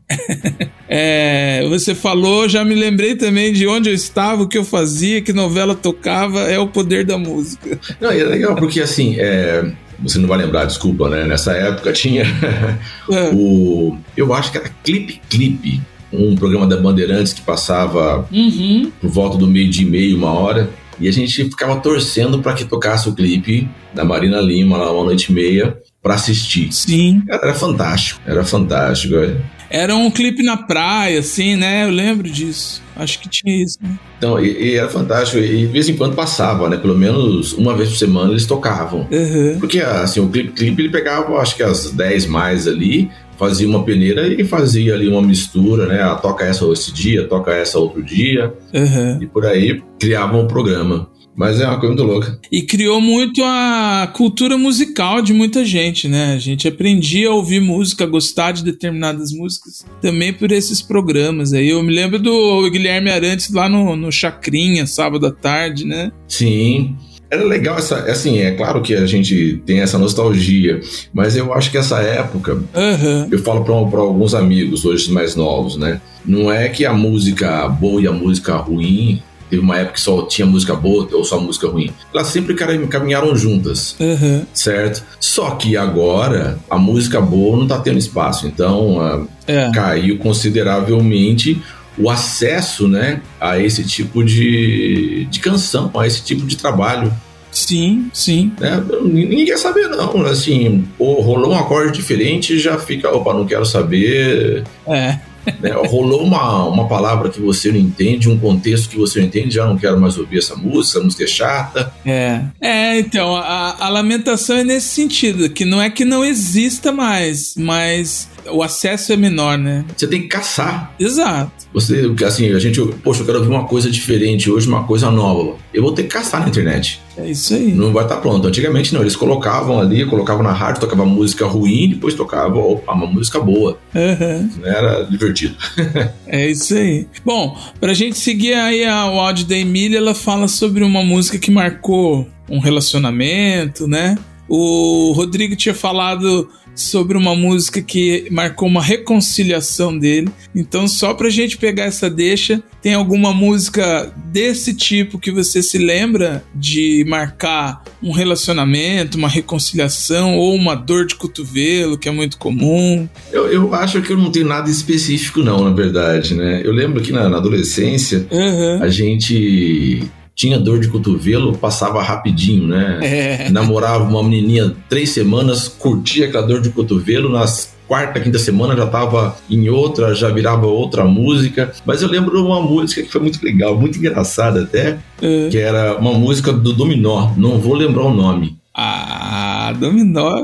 [laughs] É, você falou, já me lembrei também de onde eu estava, o que eu fazia, que novela tocava, é o poder da música. Não, é legal porque assim, é, você não vai lembrar, desculpa, né? Nessa época tinha [laughs] É. o. Eu acho que era Clipe Clipe, um programa da Bandeirantes que passava Uhum. por volta do meio dia e meio, uma hora. E a gente ficava torcendo para que tocasse o clipe da Marina Lima, lá uma noite e meia, para assistir. Sim. Era, era fantástico, era fantástico. é. Era um clipe na praia, assim, né? Eu lembro disso. Acho que tinha isso. Né? Então, e, e era fantástico. E de vez em quando passava, né? Pelo menos uma vez por semana eles tocavam. Uhum. Porque assim, o clipe, clipe ele pegava, acho que as 10 mais ali, fazia uma peneira e fazia ali uma mistura, né? Ah, toca essa esse dia, toca essa outro dia, Uhum. e por aí criavam um programa. Mas é uma coisa muito louca. E criou muito a cultura musical de muita gente, né? A gente aprendia a ouvir música, a gostar de determinadas músicas, também por esses programas. Aí eu me lembro do Guilherme Arantes lá no, no Chacrinha, sábado à tarde, né? Sim. Era legal essa, assim, é claro que a gente tem essa nostalgia, mas eu acho que essa época, Aham. eu falo para alguns amigos hoje mais novos, né? Não é que a música boa e a música ruim teve uma época que só tinha música boa ou só música ruim. Elas sempre cam- caminharam juntas. Aham. certo? Só que agora a música boa não tá tendo espaço, então ah, É. caiu consideravelmente o acesso, né, a esse tipo de, de canção, a esse tipo de trabalho. Sim, sim. Né? Ninguém quer saber, não. Assim, ou rolou um acorde diferente já fica, opa, não quero saber. É. né? Rolou uma, uma palavra que você não entende, um contexto que você não entende, já não quero mais ouvir essa música, a música é chata. É. É, então, a, a lamentação é nesse sentido, que não é que não exista mais, mas o acesso é menor, né? Você tem que caçar. Exato. Você, assim, a gente, poxa, eu quero ouvir uma coisa diferente hoje, uma coisa nova. Eu vou ter que caçar na internet. É isso aí. Não vai estar pronto. Antigamente não, eles colocavam ali, colocavam na rádio, tocava música ruim, depois tocava, opa, uma música boa. Uhum. Era divertido. [laughs] é isso aí. Bom, pra gente seguir aí a, o áudio da Emília, ela fala sobre uma música que marcou um relacionamento, né? O Rodrigo tinha falado sobre uma música que marcou uma reconciliação dele. Então, só pra gente pegar essa deixa, tem alguma música desse tipo que você se lembra de marcar um relacionamento, uma reconciliação ou uma dor de cotovelo, que é muito comum? Eu, eu acho que eu não tenho nada específico, não, na verdade, né? Eu lembro que na, na adolescência uhum. a gente tinha dor de cotovelo, passava rapidinho, né? É. Namorava uma menininha três semanas, curtia aquela dor de cotovelo, nas quarta, quinta semana já tava em outra, já virava outra música. Mas eu lembro uma música que foi muito legal, muito engraçada até, É. que era uma música do Dominó, não vou lembrar o nome. Ah, Dominó.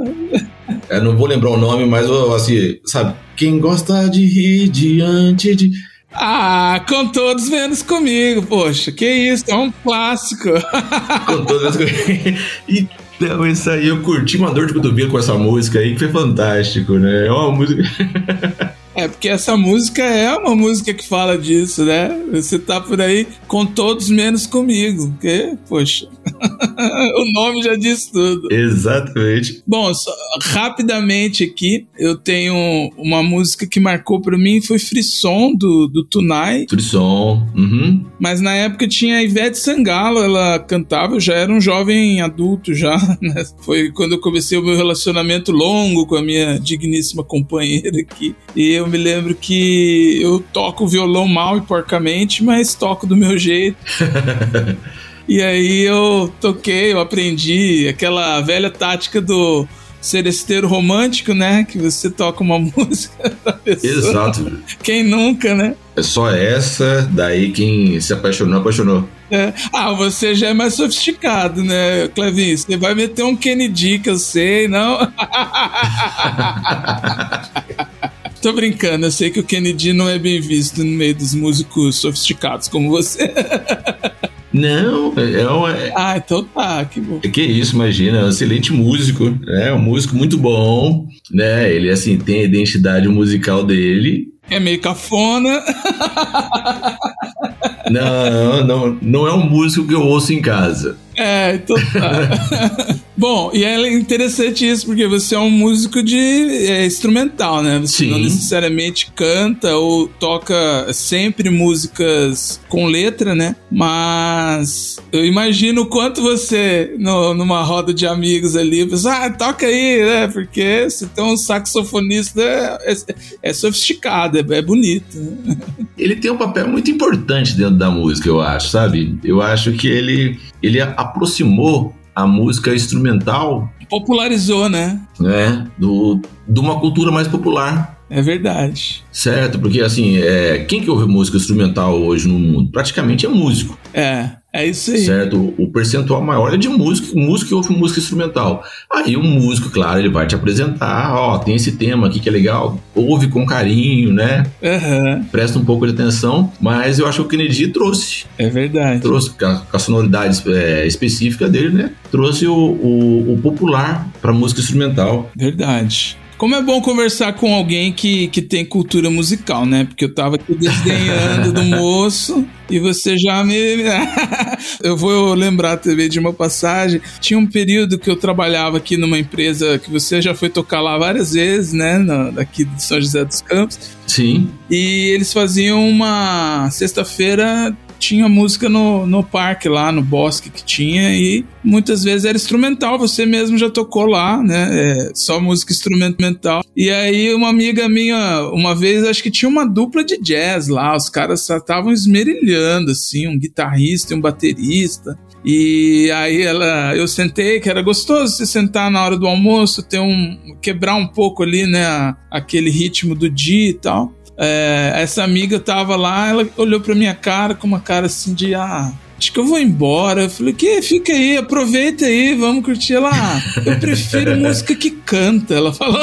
Eu não vou lembrar o nome, mas assim, sabe? Quem gosta de rir diante de. Ah, com todos menos comigo, poxa, que isso, é um clássico. Com todas as coisas. Então, isso aí, eu curti uma dor de cotovelo com essa música aí, que foi fantástico, né? É uma música. [laughs] É, porque essa música é uma música que fala disso, né? Você tá por aí com todos menos comigo, porque, poxa, [laughs] o nome já diz tudo. Exatamente. Bom, só, rapidamente aqui, eu tenho uma música que marcou pra mim, foi Frisson, do, do Tunai. Frisson, uhum. Mas na época tinha a Ivete Sangalo, ela cantava, eu já era um jovem adulto já, [laughs] né? Foi quando eu comecei o meu relacionamento longo com a minha digníssima companheira aqui. E eu me lembro que eu toco violão mal e porcamente, mas toco do meu [laughs] jeito. [laughs] e aí eu toquei, eu aprendi aquela velha tática do seresteiro romântico, né? Que você toca uma [laughs] música da pessoa. Exato. Quem nunca, né? É só essa, daí quem se apaixonou, apaixonou. É. Ah, você já é mais sofisticado, né, Clevinho? Você vai meter um Kennedy que eu sei, não? Tô brincando, eu sei que o Kennedy não é bem visto no meio dos músicos sofisticados como você. [laughs] Não, é, um, é, Ah, então tá, que bom. que isso, imagina, é um excelente músico, né? Um músico muito bom, né? Ele, assim, tem a identidade musical dele. É meio cafona. [laughs] Não, não, não é um músico que eu ouço em casa. É, então tá. [laughs] Bom, e é interessante isso, porque você é um músico de é, instrumental, né? Você Sim. não necessariamente canta ou toca sempre músicas com letra, né? Mas eu imagino o quanto você, no- numa roda de amigos ali, você, ah, toca aí, né? Porque você tem um saxofonista, é, é- é sofisticado, é, é bonito. né? [laughs] Ele tem um papel muito importante dentro da música, eu acho, sabe? Eu acho que ele, ele aproximou a música instrumental, Popularizou, né? né? Do, de uma cultura mais popular. É verdade. Certo, porque assim, é, quem que ouve música instrumental hoje no mundo? Praticamente é músico, É, é isso aí. certo? O percentual maior é de músico, músico que ouve música instrumental. Aí o músico, claro, ele vai te apresentar, ó, tem esse tema aqui que é legal, ouve com carinho, né? Aham, Presta um pouco de atenção, mas eu acho que o Kennedy trouxe, é verdade. trouxe com a, a sonoridade é, específica dele, né? Trouxe o, o, o popular para música instrumental. Verdade. Como é bom conversar com alguém que, que tem cultura musical, né? Porque eu tava aqui [laughs] desdenhando do moço e você já me. [laughs] eu vou lembrar também de uma passagem. Tinha um período que eu trabalhava aqui numa empresa que você já foi tocar lá várias vezes, né? Na, daqui de São José dos Campos. Sim, E eles faziam uma sexta-feira. Tinha música no, no parque lá, no bosque que tinha, e muitas vezes era instrumental, você mesmo já tocou lá, né? É, só música instrumental. E aí, uma amiga minha, uma vez, acho que tinha uma dupla de jazz lá, os caras estavam esmerilhando, assim, um guitarrista e um baterista. E aí ela, eu sentei, que era gostoso você sentar na hora do almoço, ter um quebrar um pouco ali, né, aquele ritmo do dia e tal. É, essa amiga tava lá, ela olhou pra minha cara com uma cara assim de ah. Acho que eu vou embora. Eu falei, que? Fica aí, aproveita aí, vamos curtir ela. Ah, eu prefiro [laughs] música que canta. Ela falou.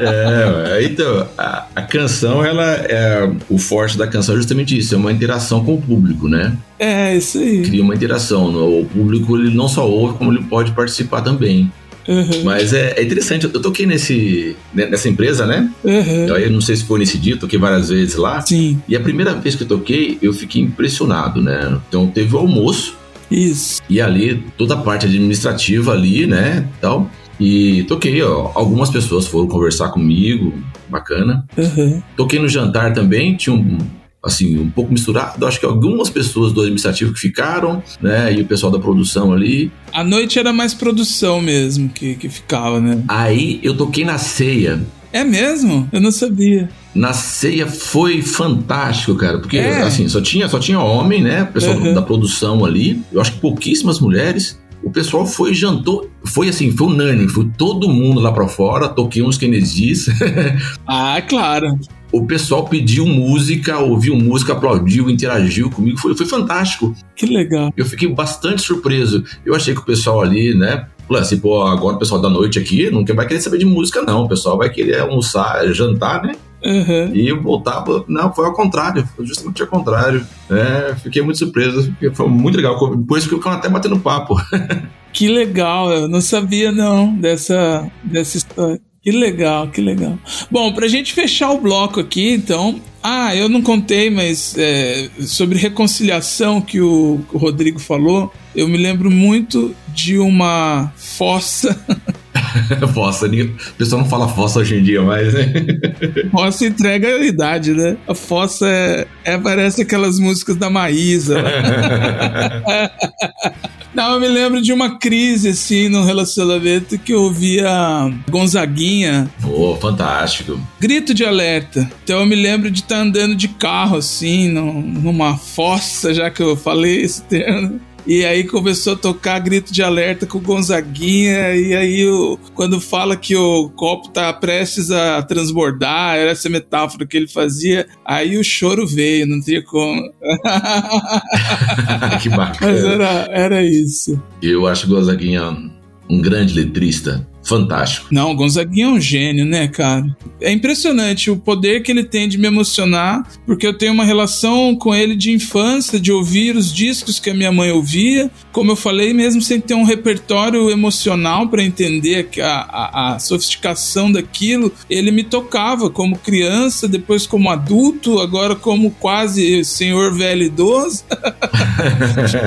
É, então, a, a canção, ela é. O forte da canção é justamente isso, é uma interação com o público, né? É, isso aí. Cria uma interação. O público ele não só ouve, como ele pode participar também. Uhum. Mas é, é interessante, eu toquei nesse, né, nessa empresa, né? Uhum. Eu não sei se foi nesse dia, toquei várias vezes lá. Sim. E a primeira vez que eu toquei, eu fiquei impressionado, né? Então teve o almoço. Isso. E ali, toda a parte administrativa ali, né? Tal. E toquei, ó. Algumas pessoas foram conversar comigo, bacana. Uhum. Toquei no jantar também, tinha um assim, um pouco misturado. Acho que algumas pessoas do administrativo que ficaram, né? E o pessoal da produção ali. A noite era mais produção mesmo que, que ficava, né? Aí eu toquei na ceia. É mesmo? Eu não sabia. Na ceia foi fantástico, cara, porque É. assim, só tinha, só tinha homem, né? O pessoal Uhum. da produção ali. Eu acho que pouquíssimas mulheres. O pessoal foi jantou, foi assim, foi unânime, foi todo mundo lá pra fora, toquei uns Kennedys. [laughs] Ah, claro. O pessoal pediu música, ouviu música, aplaudiu, interagiu comigo, foi, foi fantástico. Que legal. Eu fiquei bastante surpreso. Eu achei que o pessoal ali, né? assim, pô, agora o pessoal da noite aqui não vai querer saber de música, não. O pessoal vai querer almoçar, jantar, né? Uhum. E eu voltava. Não, foi ao contrário, foi justamente ao contrário. É, fiquei muito surpreso, foi muito legal. Depois ficamos até batendo papo. [laughs] Que legal, eu não sabia não dessa, dessa história. Que legal, que legal. Bom, pra gente fechar o bloco aqui, então. Ah, eu não contei, mas é, sobre reconciliação que o, Rodrigo falou, eu me lembro muito de uma fossa. [laughs] fossa, o pessoal não fala fossa hoje em dia mais, né? [laughs] Fossa entrega a idade, né? A fossa é, é- parece aquelas músicas da Maísa. [laughs] Não, eu me lembro de uma crise, assim, no relacionamento que eu ouvia Gonzaguinha, Pô, fantástico. grito de alerta. Então eu me lembro de estar andando de carro, assim, num- numa fossa, já que eu falei esse termo. E aí começou a tocar grito de alerta com o Gonzaguinha, e aí o- quando fala que o copo tá prestes a transbordar, era essa metáfora que ele fazia, aí o choro veio, não tinha como. [laughs] que Mas bacana. era, era isso. Eu acho o Gonzaguinha um grande letrista. Fantástico. Não, o Gonzaguinha é um gênio, né, cara? É impressionante o poder que ele tem de me emocionar, porque eu tenho uma relação com ele de infância, de ouvir os discos que a minha mãe ouvia. Como eu falei, mesmo sem ter um repertório emocional para entender a, a, a sofisticação daquilo, ele me tocava como criança, depois como adulto, agora como quase senhor velho idoso. [laughs]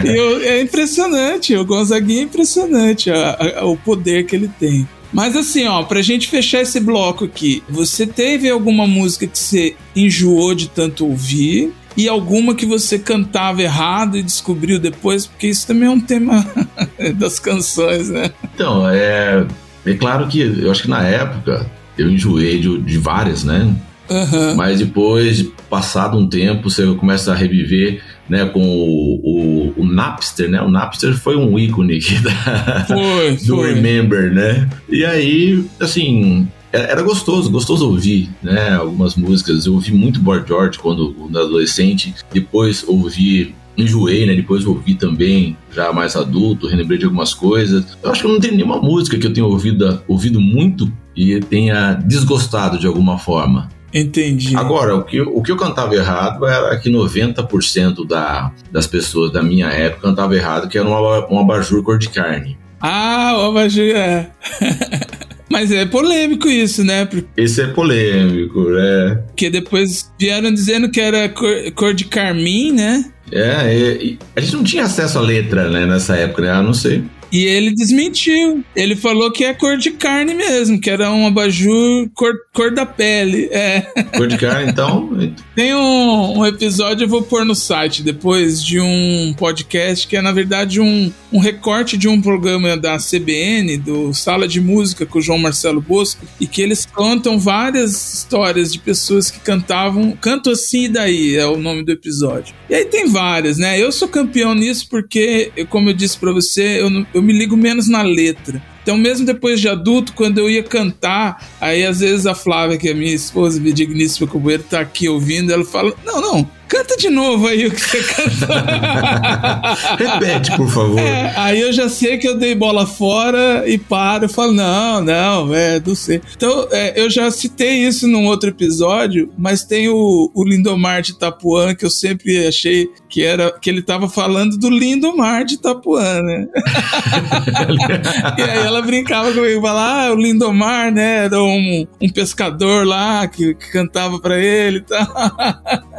E eu- é impressionante, o Gonzaguinha é impressionante a- a- o poder que ele tem. Mas assim, ó, pra gente fechar esse bloco aqui, você teve alguma música que você enjoou de tanto ouvir? E alguma que você cantava errado e descobriu depois? Porque isso também é um tema [laughs] das canções, né? Então, é, é claro que eu acho que na época eu enjoei de, de várias, né? Aham. Mas depois, passado um tempo, você começa a reviver, né, com o, o, o Napster, né? O Napster foi um ícone da, Foi, [laughs] do foi. Remember, né? E aí, assim, era era gostoso, gostoso ouvir, né? Algumas músicas. Eu ouvi muito Boy George quando, quando adolescente. Depois ouvi, enjoei, né? Depois ouvi também, já mais adulto, relembrei de algumas coisas. Eu acho que não tenho nenhuma música que eu tenha ouvido, ouvido muito e tenha desgostado de alguma forma. Entendi. Agora, o que, o que eu cantava errado era que 90% da, das pessoas da minha época cantava errado, que era um, um abajur cor de carne. Ah, o Abajur é. [laughs] Mas é polêmico isso, né? Esse é polêmico, né? Porque depois vieram dizendo que era cor, cor de carmim, né? É, a gente não tinha acesso à letra, né, nessa época, né? Ah, não sei. E ele desmentiu. Ele falou que é cor de carne mesmo, que era um abajur cor, cor da pele. É. Cor de carne, então. [laughs] Tem um, um episódio, eu vou pôr no site depois, de um podcast que é, na verdade, um, um recorte de um programa da CBN, do Sala de Música com o João Marcelo Bosco, e que eles contam várias histórias de pessoas que cantavam. Canto assim e daí é o nome do episódio. E aí tem várias, né? Eu sou campeão nisso porque, como eu disse pra você, eu, não- eu me ligo menos na letra. Então, mesmo depois de adulto, quando eu ia cantar, aí às vezes a Flávia, que é minha esposa, minha digníssima companheira, tá aqui ouvindo, ela fala: Não, não, canta de novo aí o que você cantou. [laughs] Repete, por favor. É, aí eu já sei que eu dei bola fora e paro e falo, não, não, é, não sei. Então, é, eu já citei isso num outro episódio, mas tem o, o Lindomar de Itapuã, que eu sempre achei que era que ele tava falando do Lindomar de Itapuã, né? [laughs] e aí ela brincava comigo, falava, ah, o Lindomar, né, era um, um pescador lá que, que cantava pra ele e tal.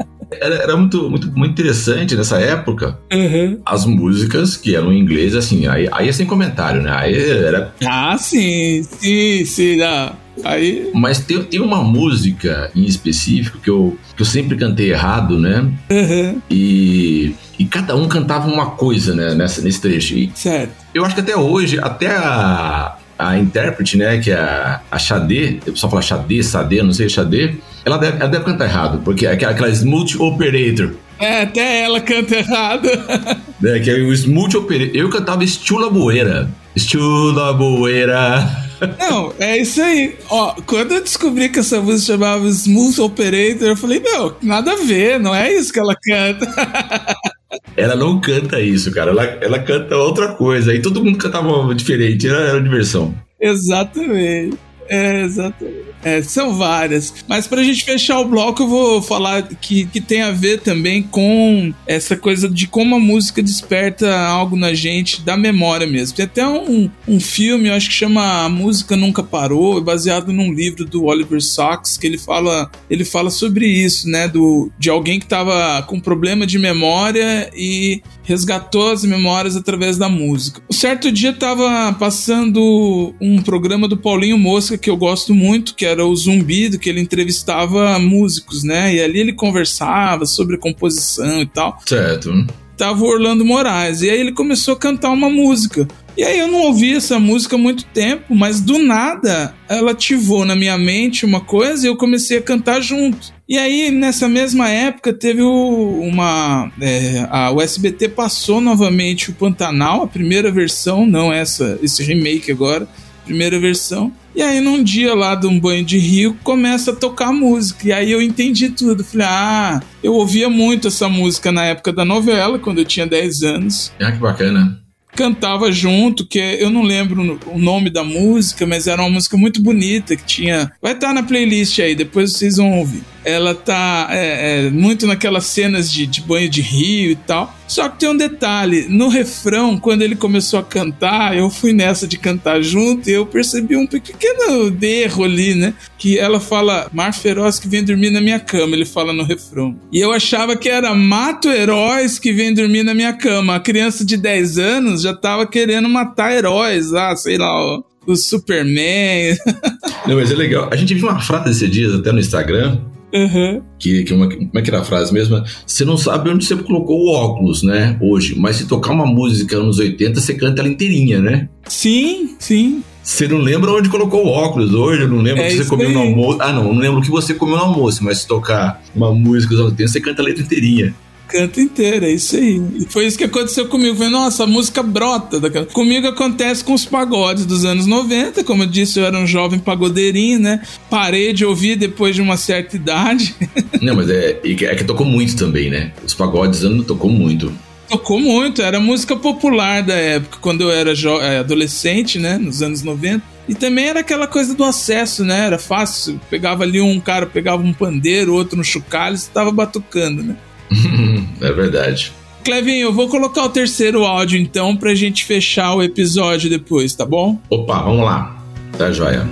[laughs] Era, era muito, muito, muito interessante nessa época Uhum. as músicas que eram em inglês, assim, aí, aí é sem comentário, né? Aí era. Ah, sim, sim, sim. ah, Aí. Mas tem, tem uma música em específico que eu, que eu sempre cantei errado, né? Uhum. E, e cada um cantava uma coisa, né? Nessa, nesse trecho. E Certo. eu acho que até hoje, até a, a intérprete, né? Que é a, a Xadê, o pessoal fala Xadê, Sadê, não sei, Xadê, ela deve, ela deve cantar errado, porque é aquela, aquela Smooth Operator. É, até ela canta errado. [laughs] Né, que é o Smooth Operator. Eu cantava Estula Boeira. Estula Boeira. [laughs] Não, é isso aí. Ó, quando eu descobri que essa música chamava Smooth Operator, eu falei, meu, nada a ver, não é isso que ela canta. [laughs] Ela não canta isso, cara. Ela, ela canta outra coisa. E todo mundo cantava diferente. Era, era diversão. Exatamente. É, exatamente. É, são várias. Mas pra gente fechar o bloco, eu vou falar que, que tem a ver também com essa coisa de como a música desperta algo na gente da memória mesmo. Tem até um, um filme, eu acho que chama A Música Nunca Parou, é baseado num livro do Oliver Sacks, que ele fala, ele fala sobre isso, né? Do, de alguém que tava com problema de memória e resgatou as memórias através da música. Um certo dia tava passando um programa do Paulinho Mosca que eu gosto muito, que era o Zumbi, do que ele entrevistava músicos, né? E ali ele conversava sobre composição e tal. Certo. Tava o Orlando Moraes. E aí ele começou a cantar uma música. E aí eu não ouvi essa música há muito tempo, mas do nada ela ativou na minha mente uma coisa e eu comecei a cantar junto. E aí, nessa mesma época, teve o- uma. é, a, o SBT passou novamente o Pantanal, a primeira versão, não essa, esse remake agora, primeira versão. E aí, num dia lá de um banho de rio, começa a tocar música. E aí eu entendi tudo. Falei, ah, eu ouvia muito essa música na época da novela, quando eu tinha 10 anos Ah, que bacana. cantava junto, que eu não lembro o nome da música, mas era uma música muito bonita que tinha. Vai estar na playlist aí, depois vocês vão ouvir. Ela tá é, é, muito naquelas cenas de, de banho de rio e tal. Só que tem um detalhe: no refrão, quando ele começou a cantar, eu fui nessa de cantar junto e eu percebi um pequeno erro ali, né? Que ela fala: Mar feroz que vem dormir na minha cama, ele fala no refrão. E eu achava que era mato heróis que vem dormir na minha cama. A criança de 10 anos já tava querendo matar heróis, ah, sei lá, ó, o Superman. [laughs] Não, mas é legal. A gente viu uma frase esses dias até no Instagram. Uhum. Que, que uma, como é que era a frase mesmo? Você não sabe onde você colocou o óculos, né? Hoje. Mas se tocar uma música anos 80, você canta ela inteirinha, né? Sim, sim. Você não lembra onde colocou o óculos hoje, eu não lembro o É que você comeu no almoço. Ah, não, eu não lembro o que você comeu no almoço, mas se tocar uma música dos anos 80, você canta a letra inteirinha. Canta inteira, é isso aí. E foi isso que aconteceu comigo. Falei, nossa, a música brota daquela. Comigo acontece com os pagodes dos anos 90. Como eu disse, eu era um jovem pagodeirinho, né? Parei de ouvir depois de uma certa idade. [laughs] não, mas é, é que- é tocou muito também, né? Os pagodes anos tocou muito. Tocou muito, era música popular da época, quando eu era eh, adolescente, né? Nos anos 90. E também era aquela coisa do acesso, né? Era fácil. Pegava ali um cara, pegava um pandeiro, outro no chocalho, e tava batucando, né? [laughs] é verdade. Clevinho, eu vou colocar o terceiro áudio então pra gente fechar o episódio depois, tá bom? Opa, vamos lá. Tá joia.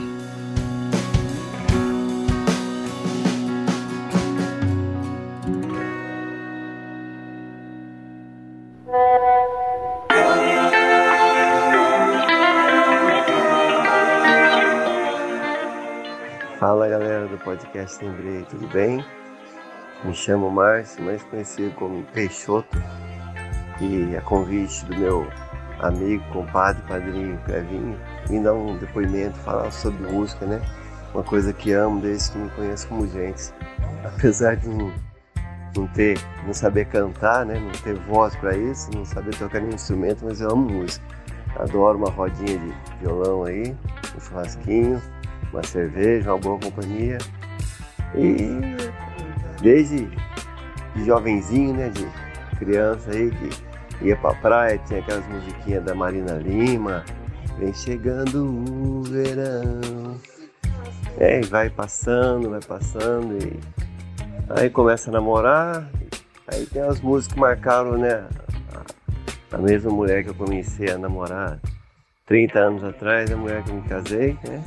Fala galera do podcast Lembrei, tudo bem? Me chamo Márcio, mais conhecido como Peixoto, e a convite do meu amigo, compadre, padrinho Clevinho, vim dar um depoimento, falar sobre música, né? Uma coisa que amo desde que me conheço como gente. Apesar de não, não ter, não saber cantar, né? Não ter voz para isso, não saber tocar nenhum instrumento, mas eu amo música. Adoro uma rodinha de violão aí, um churrasquinho, uma cerveja, uma boa companhia. E desde de jovenzinho, né, de criança aí que ia pra praia, tinha aquelas musiquinhas da Marina Lima, vem chegando o verão. É, e vai passando, vai passando e aí começa a namorar, aí tem as músicas que marcaram, né, a, a mesma mulher que eu comecei a namorar 30 anos atrás, a mulher que eu me casei, né?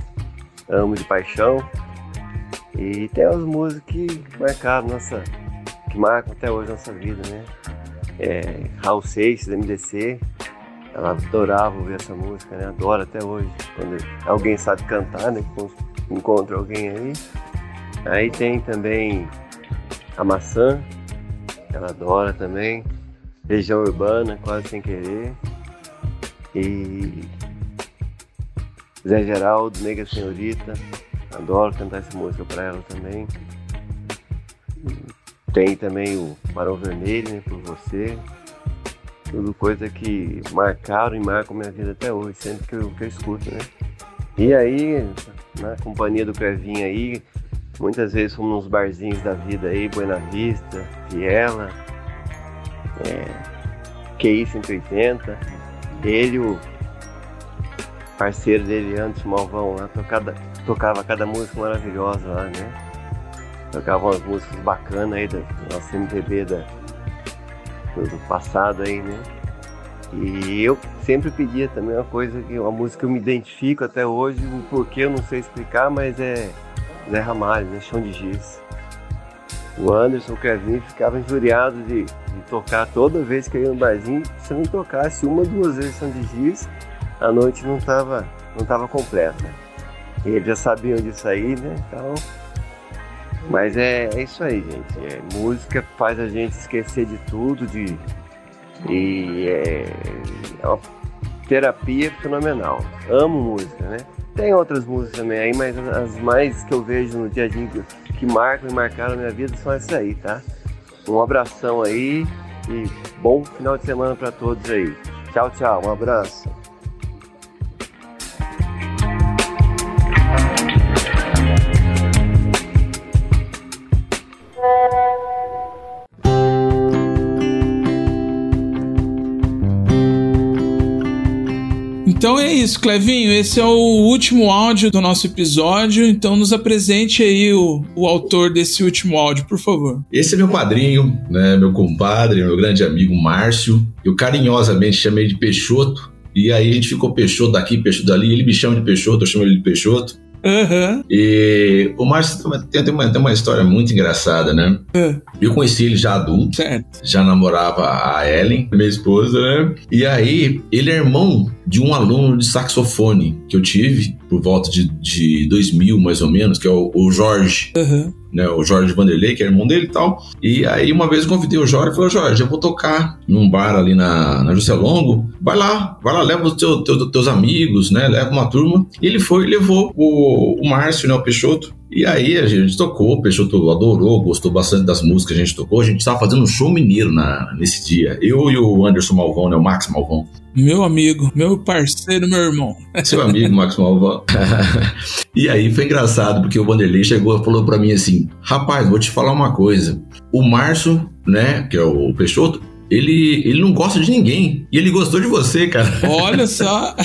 Amo de paixão. E tem as músicas que marcaram nossa. que marcam até hoje nossa vida, né? É, Raul Seixas, MDC. Ela adorava ouvir essa música, né? Adora até hoje. Quando alguém sabe cantar, né? Encontra alguém aí. Aí tem também a maçã, ela adora também. Região urbana, quase sem querer. E Zé Geraldo, Nega Senhorita. Adoro cantar essa música pra ela também. Tem também o Barão Vermelho, né, por você. Tudo coisa que marcaram e marcam minha vida até hoje, sempre que eu, que eu escuto, né? E aí, na companhia do Crevinho aí, muitas vezes fomos nos barzinhos da vida aí, Buena Vista, Viela, é, QI 180. Ele, o parceiro dele antes, Malvão, lá, tocava, tocava cada música maravilhosa lá, né? Tocava umas músicas bacanas aí do nosso MPB da, do, do passado aí, né? E eu sempre pedia também uma coisa, uma música que eu me identifico até hoje, o porquê eu não sei explicar, mas é Zé Ramalho, né? Chão de Giz. O Anderson, o Kevin ficava injuriado de, de tocar toda vez que eu ia no barzinho. Se eu não tocasse uma, duas vezes Chão de Giz, a noite não estava não tava completa. Eles já sabiam disso aí, né? Então. Mas é, é isso aí, gente. É, música faz a gente esquecer de tudo, de, e é, é uma terapia fenomenal. Amo música, né? Tem outras músicas também aí, mas as mais que eu vejo no dia a dia que, que marcam e marcaram a minha vida são essas aí, tá? Um abração aí e bom final de semana para todos aí. Tchau, tchau. Um abraço. Então é isso, Clevinho. Esse é o último áudio do nosso episódio. Então nos apresente aí o, o autor desse último áudio, por favor. Esse é meu padrinho, né, meu compadre, meu grande amigo Márcio. Eu carinhosamente chamei de Peixoto. E aí a gente ficou Peixoto daqui, Peixoto dali. Ele me chama de Peixoto, eu chamo ele de Peixoto. Uhum. E o Márcio tem, tem, uma, tem uma história muito engraçada, né? Uhum. Eu conheci ele já adulto, certo. já namorava a Ellen, minha esposa, né? E aí, ele é irmão de um aluno de saxofone que eu tive por volta de, de 2000, mais ou menos, que é o, o Jorge. Uhum. Né, o Jorge Vanderlei, que é irmão dele e tal. E aí, uma vez eu convidei o Jorge e falei: Jorge, eu vou tocar num bar ali na, na Juscelongo. Vai lá, vai lá, leva os teu, teu, teus amigos, né? Leva uma turma. E ele foi e levou o, o Márcio, né? O Peixoto. E aí a gente tocou, o Peixoto adorou, gostou bastante das músicas que a gente tocou. A gente estava fazendo um show mineiro na, nesse dia. Eu e o Anderson Malvão, né? O Max Malvão. Meu amigo, meu parceiro, meu irmão. Seu amigo, Max Malvão. [laughs] e aí foi engraçado, porque o Vanderlei chegou e falou para mim assim: Rapaz, vou te falar uma coisa. O Márcio, né, que é o Peixoto, ele, ele não gosta de ninguém. E ele gostou de você, cara. Olha [laughs] só.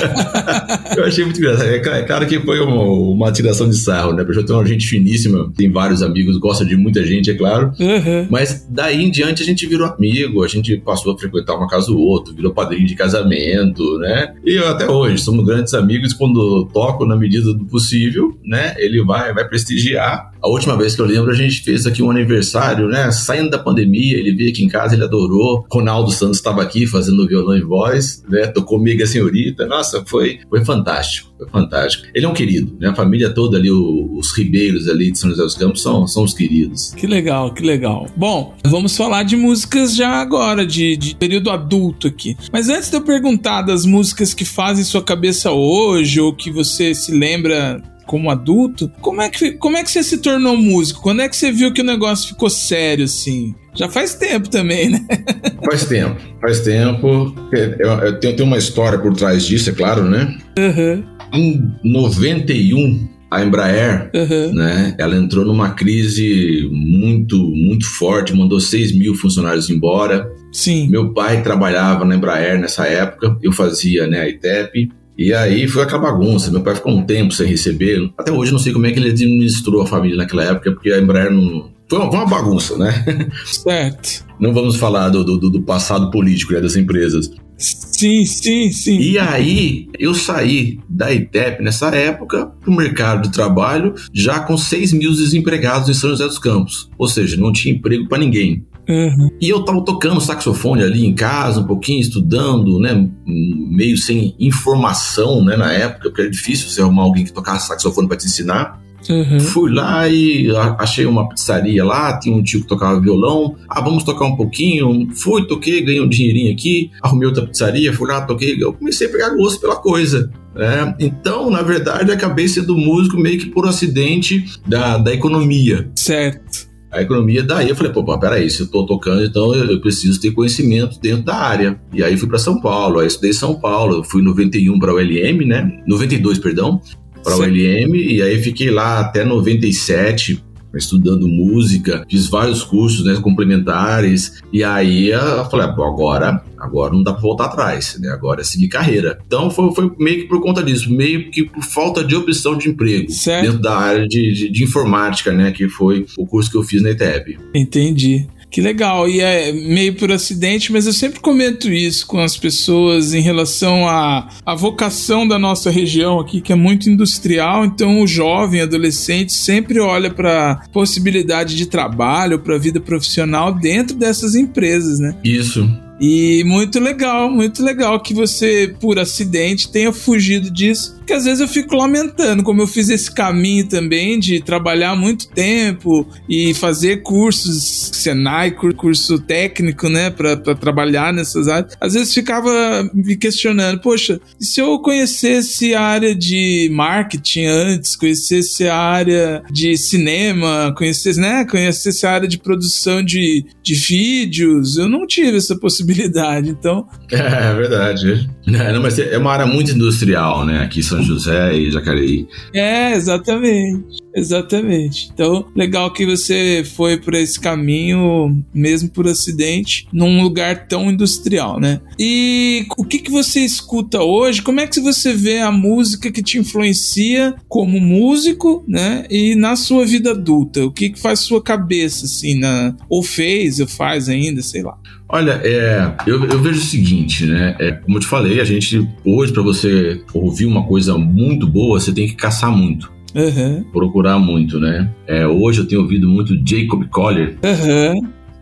eu achei muito engraçado. É claro que foi uma, uma tiração de sarro, né? Porque eu uma gente finíssima, tem vários amigos, gosta de muita gente, é claro. Uhum. Mas daí em diante a gente virou amigo, a gente passou a frequentar uma casa do outro, virou padrinho de casamento, né? E eu, até hoje somos grandes amigos. Quando toco na medida do possível, né? Ele vai, vai prestigiar. A última vez que eu lembro, a gente fez aqui um aniversário, né? Saindo da pandemia, ele veio aqui em casa, ele adorou. Ronaldo Santos estava aqui fazendo violão e voz, né? Tocou Mega Senhorita. Nossa, foi, foi fantástico, foi fantástico. Ele é um querido, né? A família toda ali, os ribeiros ali de São José dos Campos são, são os queridos. Que legal, que legal. Bom, vamos falar de músicas já agora, de, de período adulto aqui. Mas antes de eu perguntar das músicas que fazem sua cabeça hoje, ou que você se lembra como adulto, como é que, como é que você se tornou músico? Quando é que você viu que o negócio ficou sério, assim? Já faz tempo também, né? [laughs] Faz tempo, faz tempo. Eu, eu tenho, tenho uma história por trás disso, é claro, né? Uhum. Em 91, a Embraer, Uhum. né? Ela entrou numa crise muito, muito forte, mandou 6 mil funcionários embora. Sim. Meu pai trabalhava na Embraer nessa época, eu fazia né, a ITEP. E aí foi aquela bagunça. Meu pai ficou um tempo sem receber. Até hoje não sei como é que ele administrou a família naquela época, porque a Embraer não. Foi uma, foi uma bagunça, né? [laughs] Certo. Não vamos falar do, do, do passado político né, das empresas. Sim, sim, sim. E aí, eu saí da ITEP nessa época para o mercado de trabalho já com 6 mil desempregados em São José dos Campos. Ou seja, não tinha emprego para ninguém. Uhum. E eu tava tocando saxofone ali em casa, um pouquinho, estudando, né? Meio sem informação, né? Na época, porque era difícil você arrumar alguém que tocasse saxofone para te ensinar. Uhum. Fui lá e achei uma pizzaria lá, tinha um tio que tocava violão. Ah, vamos tocar um pouquinho. Fui, toquei, ganhei um dinheirinho aqui, arrumei outra pizzaria, fui lá, toquei. Eu comecei a pegar gosto pela coisa. né? Então, na verdade, acabei sendo músico meio que por acidente da, da economia. Certo. A economia daí eu falei, pô, pô, peraí, se eu tô tocando, então eu, eu preciso ter conhecimento dentro da área. E aí fui para São Paulo, aí estudei São Paulo, eu fui em 91 para o LM, né? 92, perdão, para o. LM, e aí fiquei lá até 97 estudando música, fiz vários cursos, né, complementares, e aí eu falei, pô, agora, agora não dá para voltar atrás, né? Agora é seguir carreira. Então foi, foi meio que por conta disso, meio que por falta de opção de emprego Certo. dentro da área de, de, de informática, né, que foi o curso que eu fiz na ITEP. Entendi. Que legal. E é meio por acidente, mas eu sempre comento isso com as pessoas em relação à, à vocação da nossa região aqui, que é muito industrial. Então, o jovem, adolescente, sempre olha para possibilidade de trabalho, para vida profissional dentro dessas empresas, né? Isso. E muito legal, muito legal que você, por acidente, tenha fugido disso. Porque às vezes eu fico lamentando como eu fiz esse caminho também de trabalhar muito tempo e fazer cursos Senai, cur- curso técnico, né, pra trabalhar nessas áreas. Às vezes ficava me questionando, poxa, e se eu conhecesse a área de marketing antes, conhecesse a área de cinema, conhecesse, né, conhecesse a área de produção de, de vídeos, eu não tive essa possibilidade. Então, [laughs] É verdade. É, não, mas é uma área muito industrial, né? Aqui São José e Jacareí. É, exatamente. Exatamente. Então, legal que você foi por esse caminho, mesmo por acidente, num lugar tão industrial, né? E o que, que você escuta hoje? Como é que você vê a música que te influencia como músico, né? E na sua vida adulta? O que, que faz sua cabeça, assim, na... ou fez, ou faz ainda, sei lá. Olha, é, eu, eu vejo o seguinte, né? É, como eu te falei, a gente, hoje, para você ouvir uma coisa muito boa, você tem que caçar muito, Aham, procurar muito, né? É, hoje eu tenho ouvido muito Jacob Collier, aham.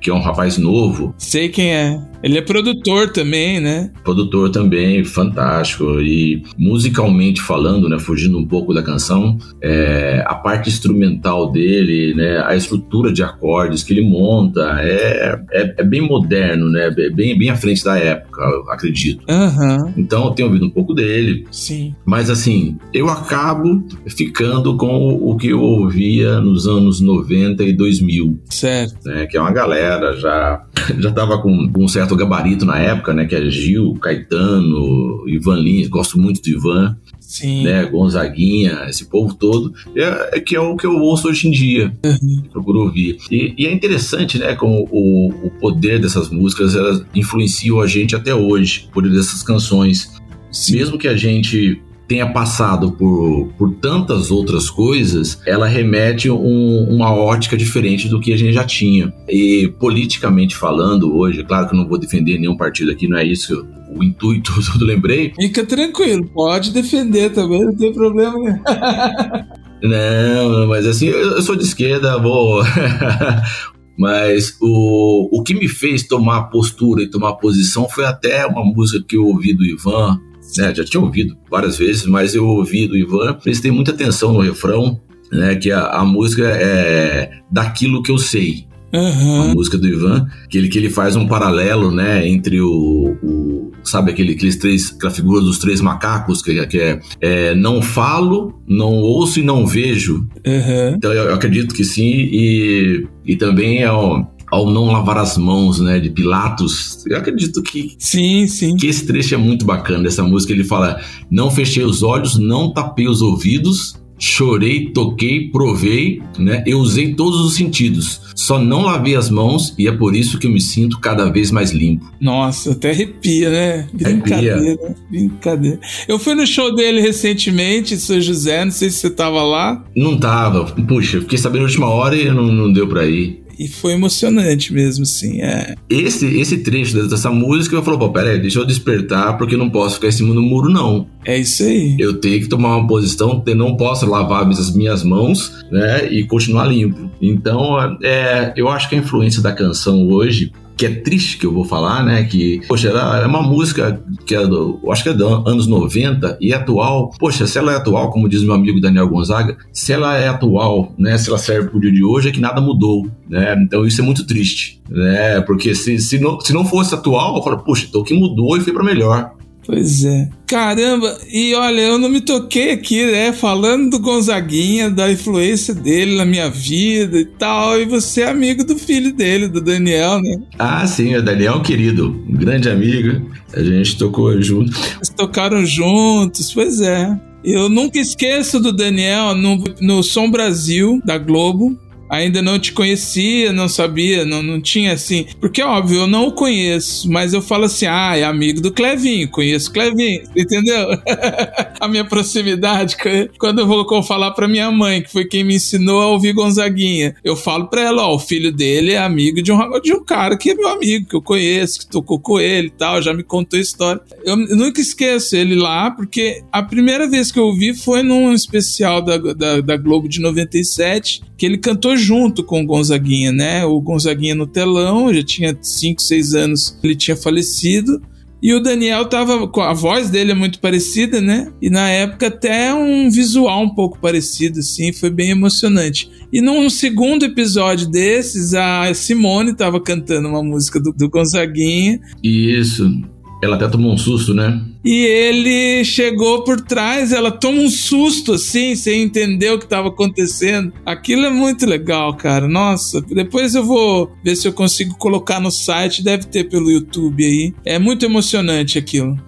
Que é um rapaz novo, Sei quem é. Ele é produtor também, né? produtor também, fantástico. E musicalmente falando, né, fugindo um pouco da canção, é, a parte instrumental dele, né, a estrutura de acordes que ele monta é, é, é bem moderno, né, bem, bem à frente da época, acredito. Aham, Então eu tenho ouvido um pouco dele, sim. mas assim, eu acabo ficando com o que eu ouvia nos anos 90 e 2000, Certo. né, que é uma galera já [laughs] já tava com, com um certo gabarito na época, né, que é Gil, Caetano, Ivan Lins, gosto muito do Ivan, Sim. né, Gonzaguinha, esse povo todo, é, é que é o que eu ouço hoje em dia, procuro ouvir. E, e é interessante, né, como o, o poder dessas músicas, elas influenciam a gente até hoje, o poder dessas canções. Mesmo que a gente tenha passado por, por tantas outras coisas, ela remete um- uma ótica diferente do que a gente já tinha. E politicamente falando, hoje, claro que eu não vou defender nenhum partido aqui, não é isso o intuito [laughs] do Lembrei, Fica tranquilo, pode defender também, não tem problema nenhum. [laughs] Não, mas assim, eu, eu sou de esquerda, vou. [laughs] mas o, o que me fez tomar postura e tomar posição foi até uma música que eu ouvi do Ivan, né? Já tinha ouvido várias vezes, mas eu ouvi do Ivan, prestei muita atenção no refrão, né? Que a, a música é daquilo que eu sei. A Aham, música do Ivan, que ele, que ele faz um paralelo, né, entre o, o- sabe aquele, aqueles três, aquela figura dos três macacos, que, que é, é, não falo, não ouço e não vejo. aham. Então eu, eu acredito que sim, e, e também é um- ao não lavar as mãos, né, de Pilatos. Eu acredito que sim, sim. Que esse trecho é muito bacana dessa música. Ele fala: "Não fechei os olhos, não tapei os ouvidos, chorei, toquei, provei, né? Eu usei todos os sentidos. Só não lavei as mãos e é por isso que eu me sinto cada vez mais limpo. Nossa, até arrepia, né? Brincadeira, arrepia. brincadeira. Eu fui no show dele recentemente, em São José, não sei se você tava lá. Não tava. Puxa, fiquei sabendo na última hora e não, não deu pra ir. E foi emocionante mesmo, sim. É. Esse, esse trecho dessa música, eu falei, pô, peraí, deixa eu despertar, porque eu não posso ficar em cima do muro, não. É isso aí. Eu tenho que tomar uma posição, eu não posso lavar as minhas mãos, né, e continuar limpo. Então, é, eu acho que a influência da canção hoje que é triste que eu vou falar, né? Que, poxa, é uma música que é do, acho que é dos anos 90 e é atual. Poxa, se ela é atual, como diz meu amigo Daniel Gonzaga, se ela é atual, né? Se ela serve pro dia de hoje, é que nada mudou, né? Então isso é muito triste, né? Porque se, se, não, se não fosse atual, eu falo, poxa, então o que mudou e foi para melhor. Pois é. Caramba, e olha, eu não me toquei aqui, né? Falando do Gonzaguinha, da influência dele na minha vida e tal. E você é amigo do filho dele, do Daniel, né? Ah, sim, o Daniel é um querido, um grande amigo. A gente tocou junto. Eles tocaram juntos, pois é. Eu nunca esqueço do Daniel no, no Som Brasil, da Globo ainda não te conhecia, não sabia, não, não tinha assim. Porque, óbvio, eu não o conheço, mas eu falo assim: ah, é amigo do Clevinho, conheço o Clevinho, [laughs] entendeu? [laughs] a minha proximidade, quando eu vou falar pra minha mãe, que foi quem me ensinou a ouvir Gonzaguinha, eu falo pra ela: ó, o filho dele é amigo de um, de um cara que é meu amigo, que eu conheço, que tocou com ele e tal, já me contou a história. Eu nunca esqueço ele lá, porque a primeira vez que eu ouvi foi num especial da, da, da Globo de 97, que ele cantou junto com o Gonzaguinha, né? O Gonzaguinha no telão, já tinha 5, 6 anos, ele tinha falecido. E o Daniel tava. A voz dele é muito parecida, né? E na época até um visual um pouco parecido, assim, foi bem emocionante. E num segundo episódio desses, a Simone tava cantando uma música do, do Gonzaguinha. Isso. Ela até tomou um susto, né? E ele chegou por trás, ela toma um susto assim, sem entender o que estava acontecendo. Aquilo é muito legal, cara. Nossa, depois eu vou ver se eu consigo colocar no site, deve ter pelo YouTube aí. É muito emocionante aquilo.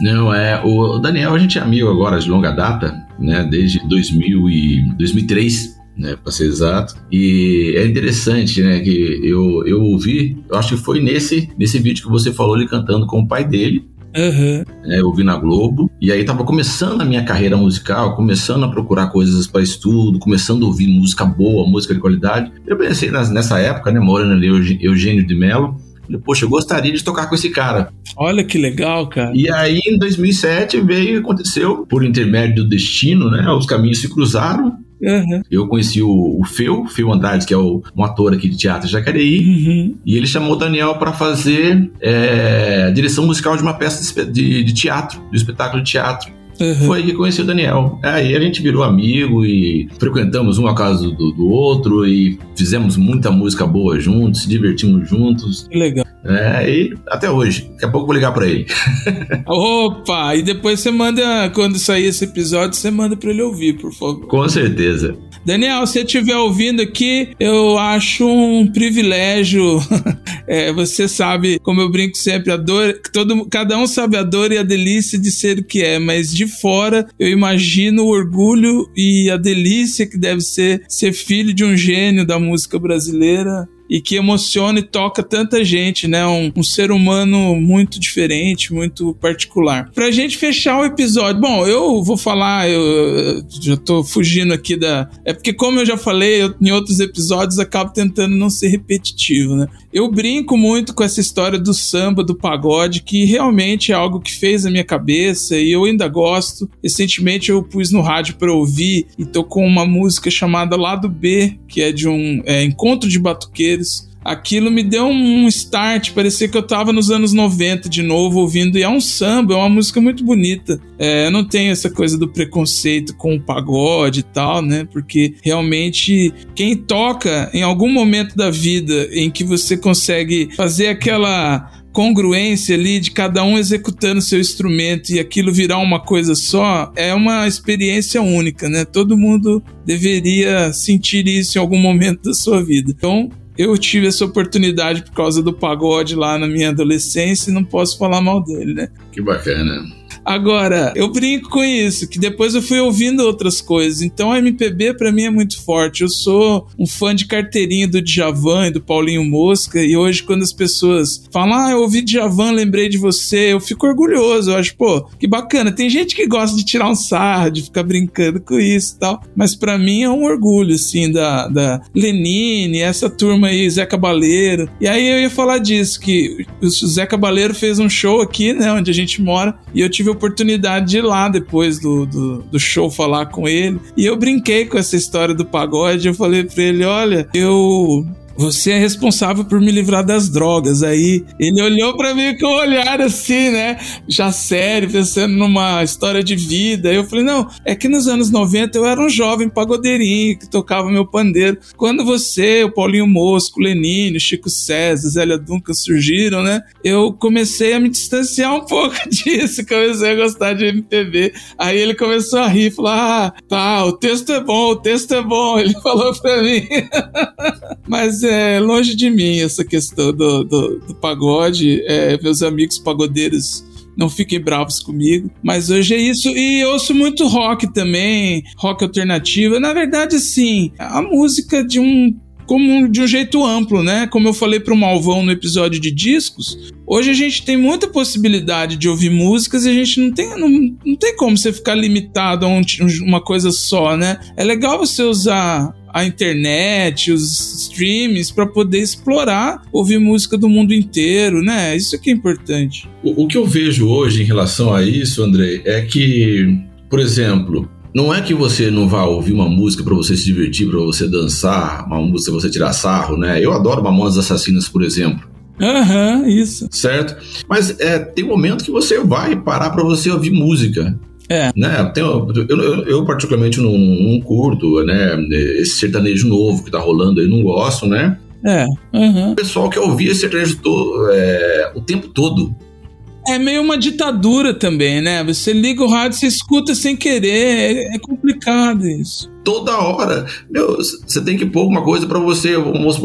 Não, é. O Daniel, a gente é amigo agora de longa data, né? Desde 2000 e 2003 né, para ser exato. E é interessante, né, que eu, eu ouvi, eu acho que foi nesse, nesse vídeo que você falou ele cantando com o pai dele. Uhum. Né, eu vi na Globo, e aí tava começando a minha carreira musical, começando a procurar coisas para estudo, começando a ouvir música boa, música de qualidade. Eu pensei nessa época, né, morando ali, Eugênio de Mello, Falei, poxa, eu gostaria de tocar com esse cara. Olha que legal, cara. E aí, em 2007, veio aconteceu, por intermédio do destino, né? Os caminhos se cruzaram. Uhum. Eu conheci o, o Feu, Feu Andrade, que é o, um ator aqui de teatro de Jacareí, uhum. e ele chamou o Daniel para fazer é, direção musical de uma peça de, de, de teatro, de um espetáculo de teatro. Uhum. Foi que conheci o Daniel. Aí a gente virou amigo e frequentamos um a casa do, do outro e fizemos muita música boa juntos, se divertimos juntos. Que legal. É, e até hoje. Daqui a pouco eu vou ligar pra ele. [laughs] Opa! E depois você manda, quando sair esse episódio, você manda pra ele ouvir, por favor. Com certeza. Daniel, se você estiver ouvindo aqui, eu acho um privilégio. [laughs] é, você sabe, como eu brinco sempre, a dor. Todo, cada um sabe a dor e a delícia de ser o que é, mas de fora eu imagino o orgulho e a delícia que deve ser ser filho de um gênio da música brasileira e que emociona e toca tanta gente, né? Um, um, ser humano muito diferente, muito particular. Pra gente fechar o episódio, bom, eu vou falar, eu, já tô fugindo aqui da. É porque, como eu já falei eu, em outros episódios, acabo tentando não ser repetitivo, né? Eu brinco muito com essa história do samba, do pagode, que realmente é algo que fez a minha cabeça e eu ainda gosto. Recentemente eu pus no rádio para ouvir e tocou uma música chamada Lado B, que é de um é, encontro de batuqueiros aquilo me deu um start, parecia que eu tava nos anos 90 de novo ouvindo, e é um samba, é uma música muito bonita. É, eu não tenho essa coisa do preconceito com o pagode e tal, né? Porque realmente quem toca em algum momento da vida em que você consegue fazer aquela congruência ali de cada um executando seu instrumento e aquilo virar uma coisa só, é uma experiência única, né? Todo mundo deveria sentir isso em algum momento da sua vida. Então, eu tive essa oportunidade por causa do pagode lá na minha adolescência e não posso falar mal dele, né? Que bacana. Agora, eu brinco com isso, que depois eu fui ouvindo outras coisas. Então a MPB pra mim é muito forte. Eu sou um fã de carteirinha do Djavan e do Paulinho Mosca. E hoje, quando as pessoas falam, ah, eu ouvi Djavan, lembrei de você, eu fico orgulhoso. Eu acho, pô, que bacana. Tem gente que gosta de tirar um sarro, de ficar brincando com isso e tal. Mas pra mim é um orgulho, assim, da, da Lenine, essa turma aí, Zé Cabaleiro. E aí eu ia falar disso, que o Zé Cabaleiro fez um show aqui, né, onde a gente mora. E eu tive a oportunidade de ir lá depois do, do, do show falar com ele. E eu brinquei com essa história do pagode. Eu falei pra ele: olha, eu você é responsável por me livrar das drogas. Aí ele olhou para mim com um olhar assim, né? Já sério, pensando numa história de vida. Eu falei: não, é que nos anos 90 eu era um jovem pagodeirinho que tocava meu pandeiro. Quando você, o Paulinho Mosco, Lenine, Chico César, Zélia Duncan surgiram, né? Eu comecei a me distanciar um [laughs] pouco disso, comecei a gostar de MPB. Aí ele começou a rir, falou: ah, tá, o texto é bom, o texto é bom. [laughs] Ele falou pra mim. [laughs] Mas é longe de mim essa questão do, do, do pagode. É, meus amigos pagodeiros não fiquem bravos comigo. Mas hoje é isso. E eu ouço muito rock também, rock alternativo. Na verdade, sim, a música de um. Como de um jeito amplo, né? Como eu falei para o Malvão no episódio de discos, hoje a gente tem muita possibilidade de ouvir músicas e a gente não tem, não, não tem como você ficar limitado a um, uma coisa só, né? É legal você usar a internet, os streams, para poder explorar, ouvir música do mundo inteiro, né? Isso que é importante. O, o que eu vejo hoje em relação a isso, André, é que, por exemplo, não é que você não vá ouvir uma música para você se divertir, para você dançar, uma música pra você tirar sarro, né? Eu adoro Mamonas Assassinas, por exemplo. Aham, uhum, isso. Certo? Mas é, tem um momento que você vai parar para você ouvir música. É. Né? Tem, eu, eu, eu, particularmente não, não, curto, né? Esse sertanejo novo que tá rolando aí, não gosto, né? É. Uhum. O pessoal quer ouvir esse sertanejo todo, é, o tempo todo. É meio uma ditadura também, né? Você liga o rádio, você escuta sem querer. É, é complicado isso. Toda hora. Meu, você tem que pôr alguma coisa para você, vamos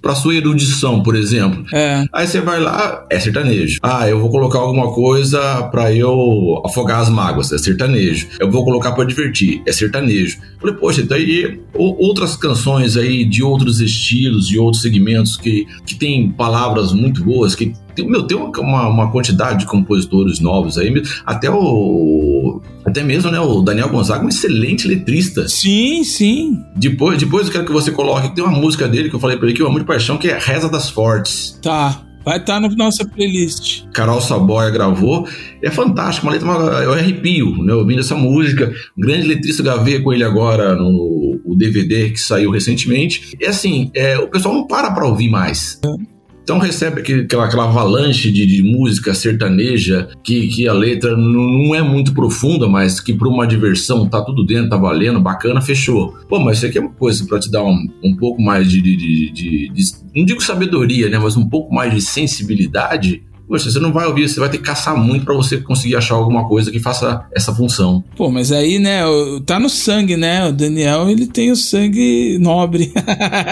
para sua erudição, por exemplo. É. Aí você vai lá, é sertanejo. Ah, eu vou colocar alguma coisa para eu afogar as mágoas, é sertanejo. Eu vou colocar para divertir, é sertanejo. Falei, poxa, daí outras canções aí de outros estilos, de outros segmentos que, que tem palavras muito boas, que tem, meu, tem uma, uma quantidade de compositores novos aí, até o até mesmo, né, o Daniel Gonzaga, um excelente letrista. Sim, sim. Depois, depois eu quero que você coloque, tem uma música dele que eu falei pra ele que eu amo de paixão, que é Reza das Fortes. Tá. Vai estar tá na nossa playlist. Carol Saboia gravou. É fantástico, uma letra, eu arrepio, né? Ouvindo essa música. Um grande letrista gravei com ele agora no o DVD que saiu recentemente. E assim, é, o pessoal não para pra ouvir mais. É. Então recebe aquela, aquela avalanche de, de, música sertaneja que, que a letra não é muito profunda, mas que por uma diversão tá tudo dentro, tá valendo, bacana, fechou. Pô, mas isso aqui é uma coisa para te dar um, um pouco mais de, de, de, de, Não digo sabedoria, né? Mas um pouco mais de sensibilidade Poxa, você não vai ouvir, você vai ter que caçar muito para você conseguir achar alguma coisa que faça essa função. Pô, mas aí, né, tá no sangue, né? O Daniel, ele tem o sangue nobre. [laughs]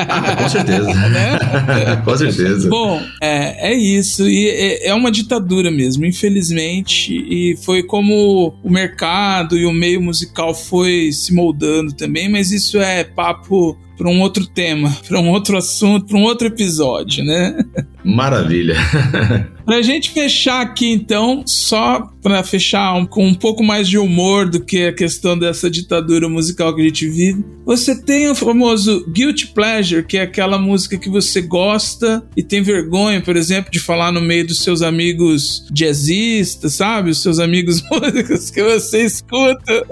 Ah, com certeza. né? [laughs] com certeza. Bom, é, é isso. E é, é uma ditadura mesmo, infelizmente. E foi como o mercado e o meio musical foi se moldando também, mas isso é papo para um outro tema, [laughs] para um outro assunto, para um outro episódio, né? Maravilha. [laughs] Pra gente fechar aqui, então, só para fechar um, com um pouco mais de humor do que a questão dessa ditadura musical que a gente vive, você tem o famoso Guilty Pleasure, que é aquela música que você gosta e tem vergonha, por exemplo, de falar no meio dos seus amigos jazzistas, sabe? Os seus amigos [laughs] músicos que você escuta.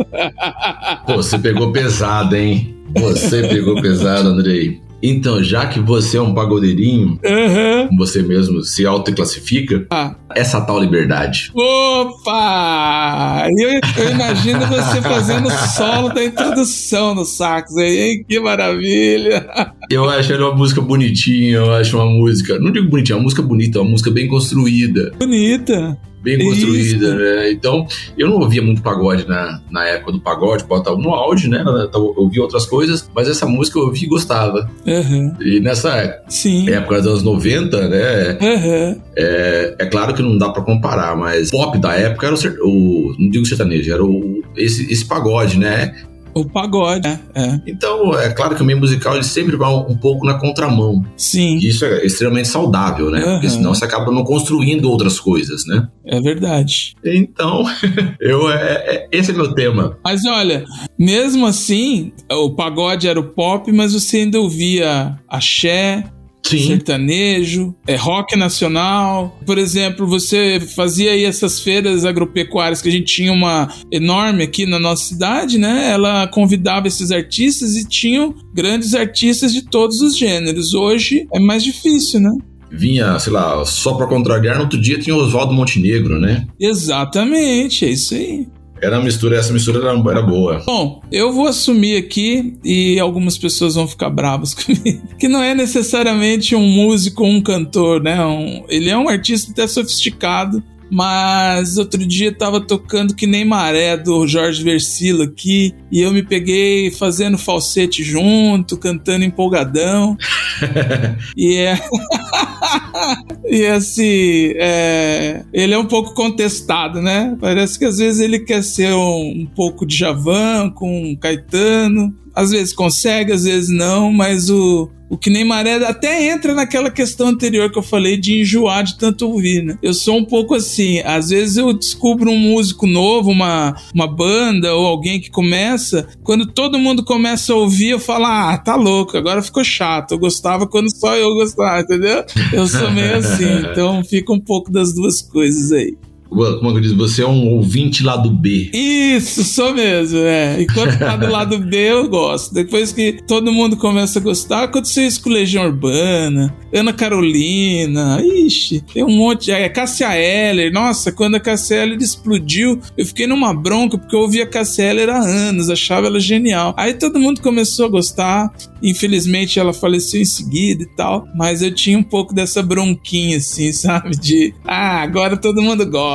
Pô, você pegou pesado, hein? Você pegou pesado, Andrei. Então, já que você é um pagodeirinho, uhum. você mesmo se autoclassifica, ah. essa tal liberdade. Opa! Eu, eu imagino você fazendo solo da introdução no sax aí, hein? Que maravilha! Eu acho ela uma música bonitinha, eu acho uma música. Não digo bonitinha, é uma música bonita, é uma música bem construída. Bonita. Bem construída, né? Então, eu não ouvia muito pagode na, na época do pagode, botava no áudio, né? Eu ouvia outras coisas, mas essa música eu ouvia e gostava. Uhum. E nessa Sim. época dos anos 90, né? Uhum. É, é claro que não dá pra comparar, mas pop da época era o, o não digo sertanejo, era o, esse, esse pagode, né? O pagode, é. é. Então, é claro que o meio musical ele sempre vai um, um pouco na contramão. Sim, isso é extremamente saudável, né? Porque Aham. senão você acaba não construindo outras coisas, né? é verdade. Então, [laughs] eu, é, é- esse é meu tema. Mas olha, mesmo assim, o pagode era o pop, mas você ainda ouvia axé, Sim. sertanejo, é, rock nacional. Por exemplo, você fazia aí essas feiras agropecuárias que a gente tinha uma enorme aqui na nossa cidade, né? Ela convidava esses artistas e tinham grandes artistas de todos os gêneros. Hoje é mais difícil, né? Vinha, sei lá, só pra contrariar, no outro dia tinha o Oswaldo Montenegro, né? Exatamente, é isso aí. Era mistura, essa mistura era, era boa. Bom, eu vou assumir aqui, e algumas pessoas vão ficar bravas [laughs] comigo, que não é necessariamente um músico um cantor, né? Um- ele é um artista até sofisticado, mas outro dia tava tocando que nem maré do Jorge Versilo aqui, e eu me peguei fazendo falsete junto, cantando empolgadão. [laughs] e é. [laughs] e assim, é, ele é um pouco contestado, né? Parece que às vezes ele quer ser um, um pouco de Javan com um Caetano. Às vezes consegue, às vezes não, mas o, o que nem maré até entra naquela questão anterior que eu falei de enjoar de tanto ouvir, né? Eu sou um pouco assim, às vezes eu descubro um músico novo, uma, uma banda ou alguém que começa, quando todo mundo começa a ouvir, eu falo, ah, tá louco, agora ficou chato. Eu gostava quando só eu gostava, entendeu? Eu sou meio assim, [laughs] então fica um pouco das duas coisas aí. Como eu disse, você é um ouvinte lá do B. Isso, sou mesmo, é. Enquanto tá do [laughs] lado B, eu gosto. Depois que todo mundo começa a gostar, aconteceu isso com Legião Urbana, Ana Carolina, ixi, tem um monte. É, Cássia Eller, nossa, quando a Cássia Eller explodiu, eu fiquei numa bronca, porque eu ouvia a Cássia Eller há anos, achava ela genial. Aí todo mundo começou a gostar, infelizmente ela faleceu em seguida e tal, mas eu tinha um pouco dessa bronquinha, assim, [laughs] sabe? De, ah, agora todo mundo gosta.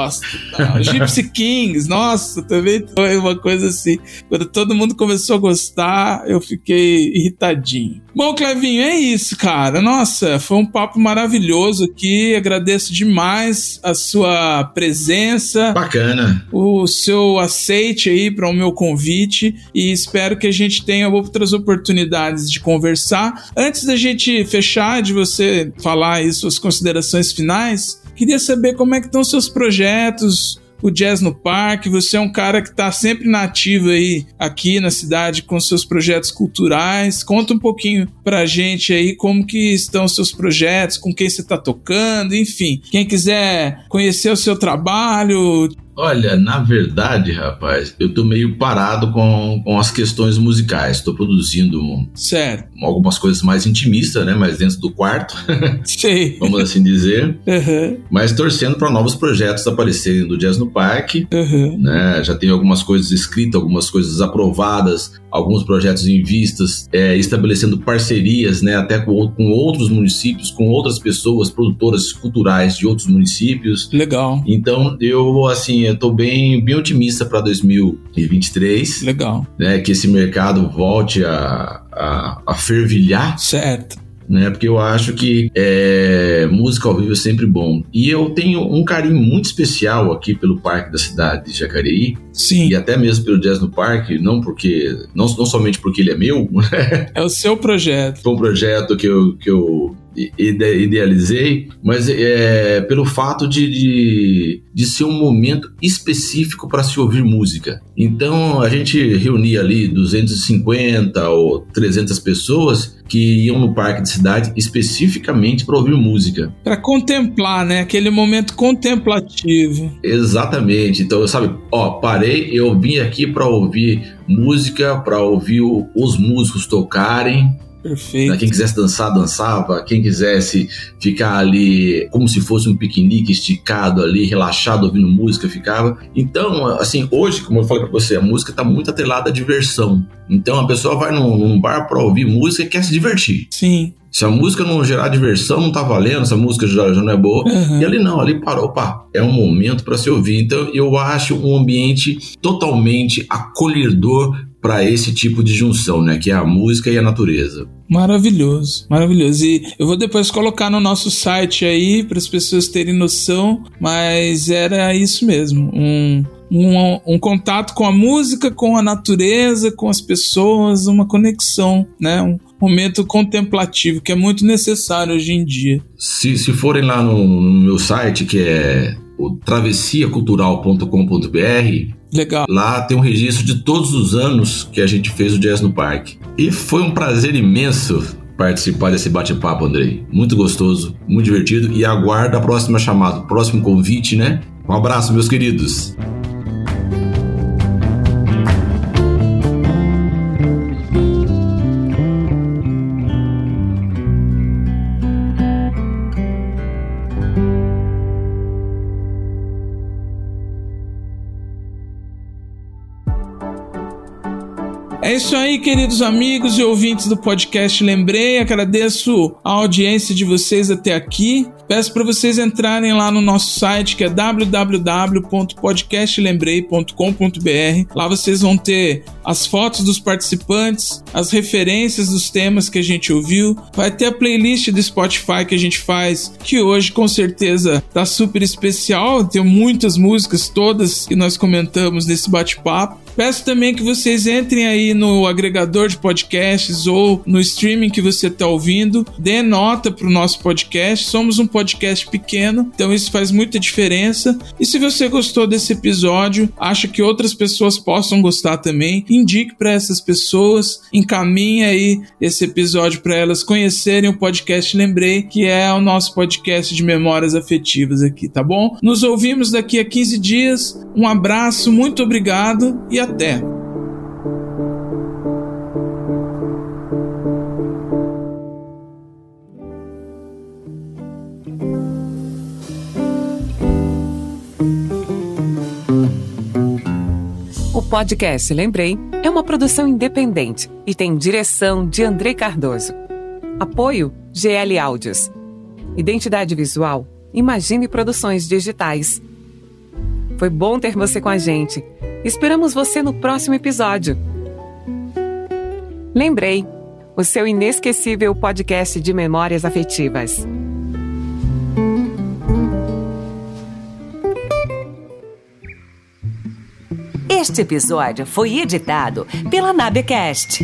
Tal. Gypsy Kings, nossa, também foi uma coisa assim. Quando todo mundo começou a gostar, eu fiquei irritadinho. Bom, Clevinho, é isso, cara. Nossa, foi um papo maravilhoso aqui. Agradeço demais a sua presença Bacana. o seu aceite aí para o meu convite e espero que a gente tenha outras oportunidades de conversar. Antes da gente fechar, de você falar aí suas considerações finais, queria saber como é que estão seus projetos, o Jazz no Parque, você é um cara que está sempre na ativa aí aqui na cidade com seus projetos culturais. Conta um pouquinho pra gente aí como que estão os seus projetos, com quem você está tocando, enfim. Quem quiser conhecer o seu trabalho, Olha, na verdade, rapaz, eu tô meio parado com, com as questões musicais. Tô produzindo certo. algumas coisas mais intimistas, né? Mais dentro do quarto, [laughs] Sei. vamos assim dizer. Aham, Mas torcendo para novos projetos aparecerem do Jazz no Parque. aham. né? Já tem algumas coisas escritas, algumas coisas aprovadas, alguns projetos em vistas, é, estabelecendo parcerias, né? Até com, com outros municípios, com outras pessoas, produtoras culturais de outros municípios. Legal, Então, eu, assim, eu tô bem, bem otimista para 2023, legal. né? Que esse mercado volte a, a, a fervilhar, Certo. né? Porque eu acho que é, música ao vivo é sempre bom. E eu tenho um carinho muito especial aqui pelo Parque da cidade de Jacareí, Sim. e até mesmo pelo Jazz no Parque, não porque não, não somente porque ele é meu, [laughs] É o seu projeto. foi um projeto que eu, que eu idealizei, mas é pelo fato de, de, de ser um momento específico para se ouvir música. Então a gente reunia ali 250 ou 300 pessoas que iam no parque de cidade especificamente para ouvir música. Pra contemplar, né? Aquele momento contemplativo. Exatamente. Então, sabe, ó, parei, eu vim aqui para ouvir música, para ouvir os músicos tocarem, Perfeito. Quem quisesse dançar, dançava. Quem quisesse ficar ali como se fosse um piquenique esticado ali, relaxado, ouvindo música, ficava. Então, assim, hoje, como eu falei pra você, a música tá muito atrelada à diversão. Então a pessoa vai num, num bar pra ouvir música e quer se divertir. Sim. Se a música não gerar diversão, não tá valendo, se a música já, já não é boa. Uhum. E ali não, ali parou, opa, é um momento para se ouvir. Então eu acho um ambiente totalmente acolhedor para esse tipo de junção, né? Que é a música e a natureza. Maravilhoso, maravilhoso. E eu vou depois colocar no nosso site aí para as pessoas terem noção, mas era isso mesmo, um, um, um contato com a música, com a natureza, com as pessoas, uma conexão, né? Um momento contemplativo que é muito necessário hoje em dia. Se, se forem lá no, no meu site, que é o travessiacultural.com.br, Legal. Lá tem um registro de todos os anos que a gente fez o Jazz no Parque. E foi um prazer imenso participar desse bate-papo, Andrei. Muito gostoso, muito divertido. E aguardo a próxima chamada, o próximo convite, né? Um abraço, meus queridos. É isso aí, queridos amigos e ouvintes do podcast Lembrei. Agradeço a audiência de vocês até aqui. Peço para vocês entrarem lá no nosso site que é www.podcastlembrei.com.br. Lá vocês vão ter as fotos dos participantes, as referências dos temas que a gente ouviu. Vai ter a playlist do Spotify que a gente faz, que hoje com certeza tá super especial. Tem muitas músicas, todas que nós comentamos nesse bate-papo. Peço também que vocês entrem aí no agregador de podcasts ou no streaming que você está ouvindo, dê nota para o nosso podcast. Somos um podcast pequeno, então isso faz muita diferença. E se você gostou desse episódio, acha que outras pessoas possam gostar também, indique para essas pessoas, encaminhe aí esse episódio para elas conhecerem o podcast Lembrei, que é o nosso podcast de memórias afetivas aqui, tá bom? Nos ouvimos daqui a 15 dias. Um abraço, muito obrigado e até. O podcast Lembrei é uma produção independente e tem direção de Andrei Cardoso. Apoio GL Áudios. Identidade visual Imagine Produções Digitais. Foi bom ter você com a gente. Esperamos você no próximo episódio. Lembrei, o seu inesquecível podcast de memórias afetivas. Este episódio foi editado pela Nabecast.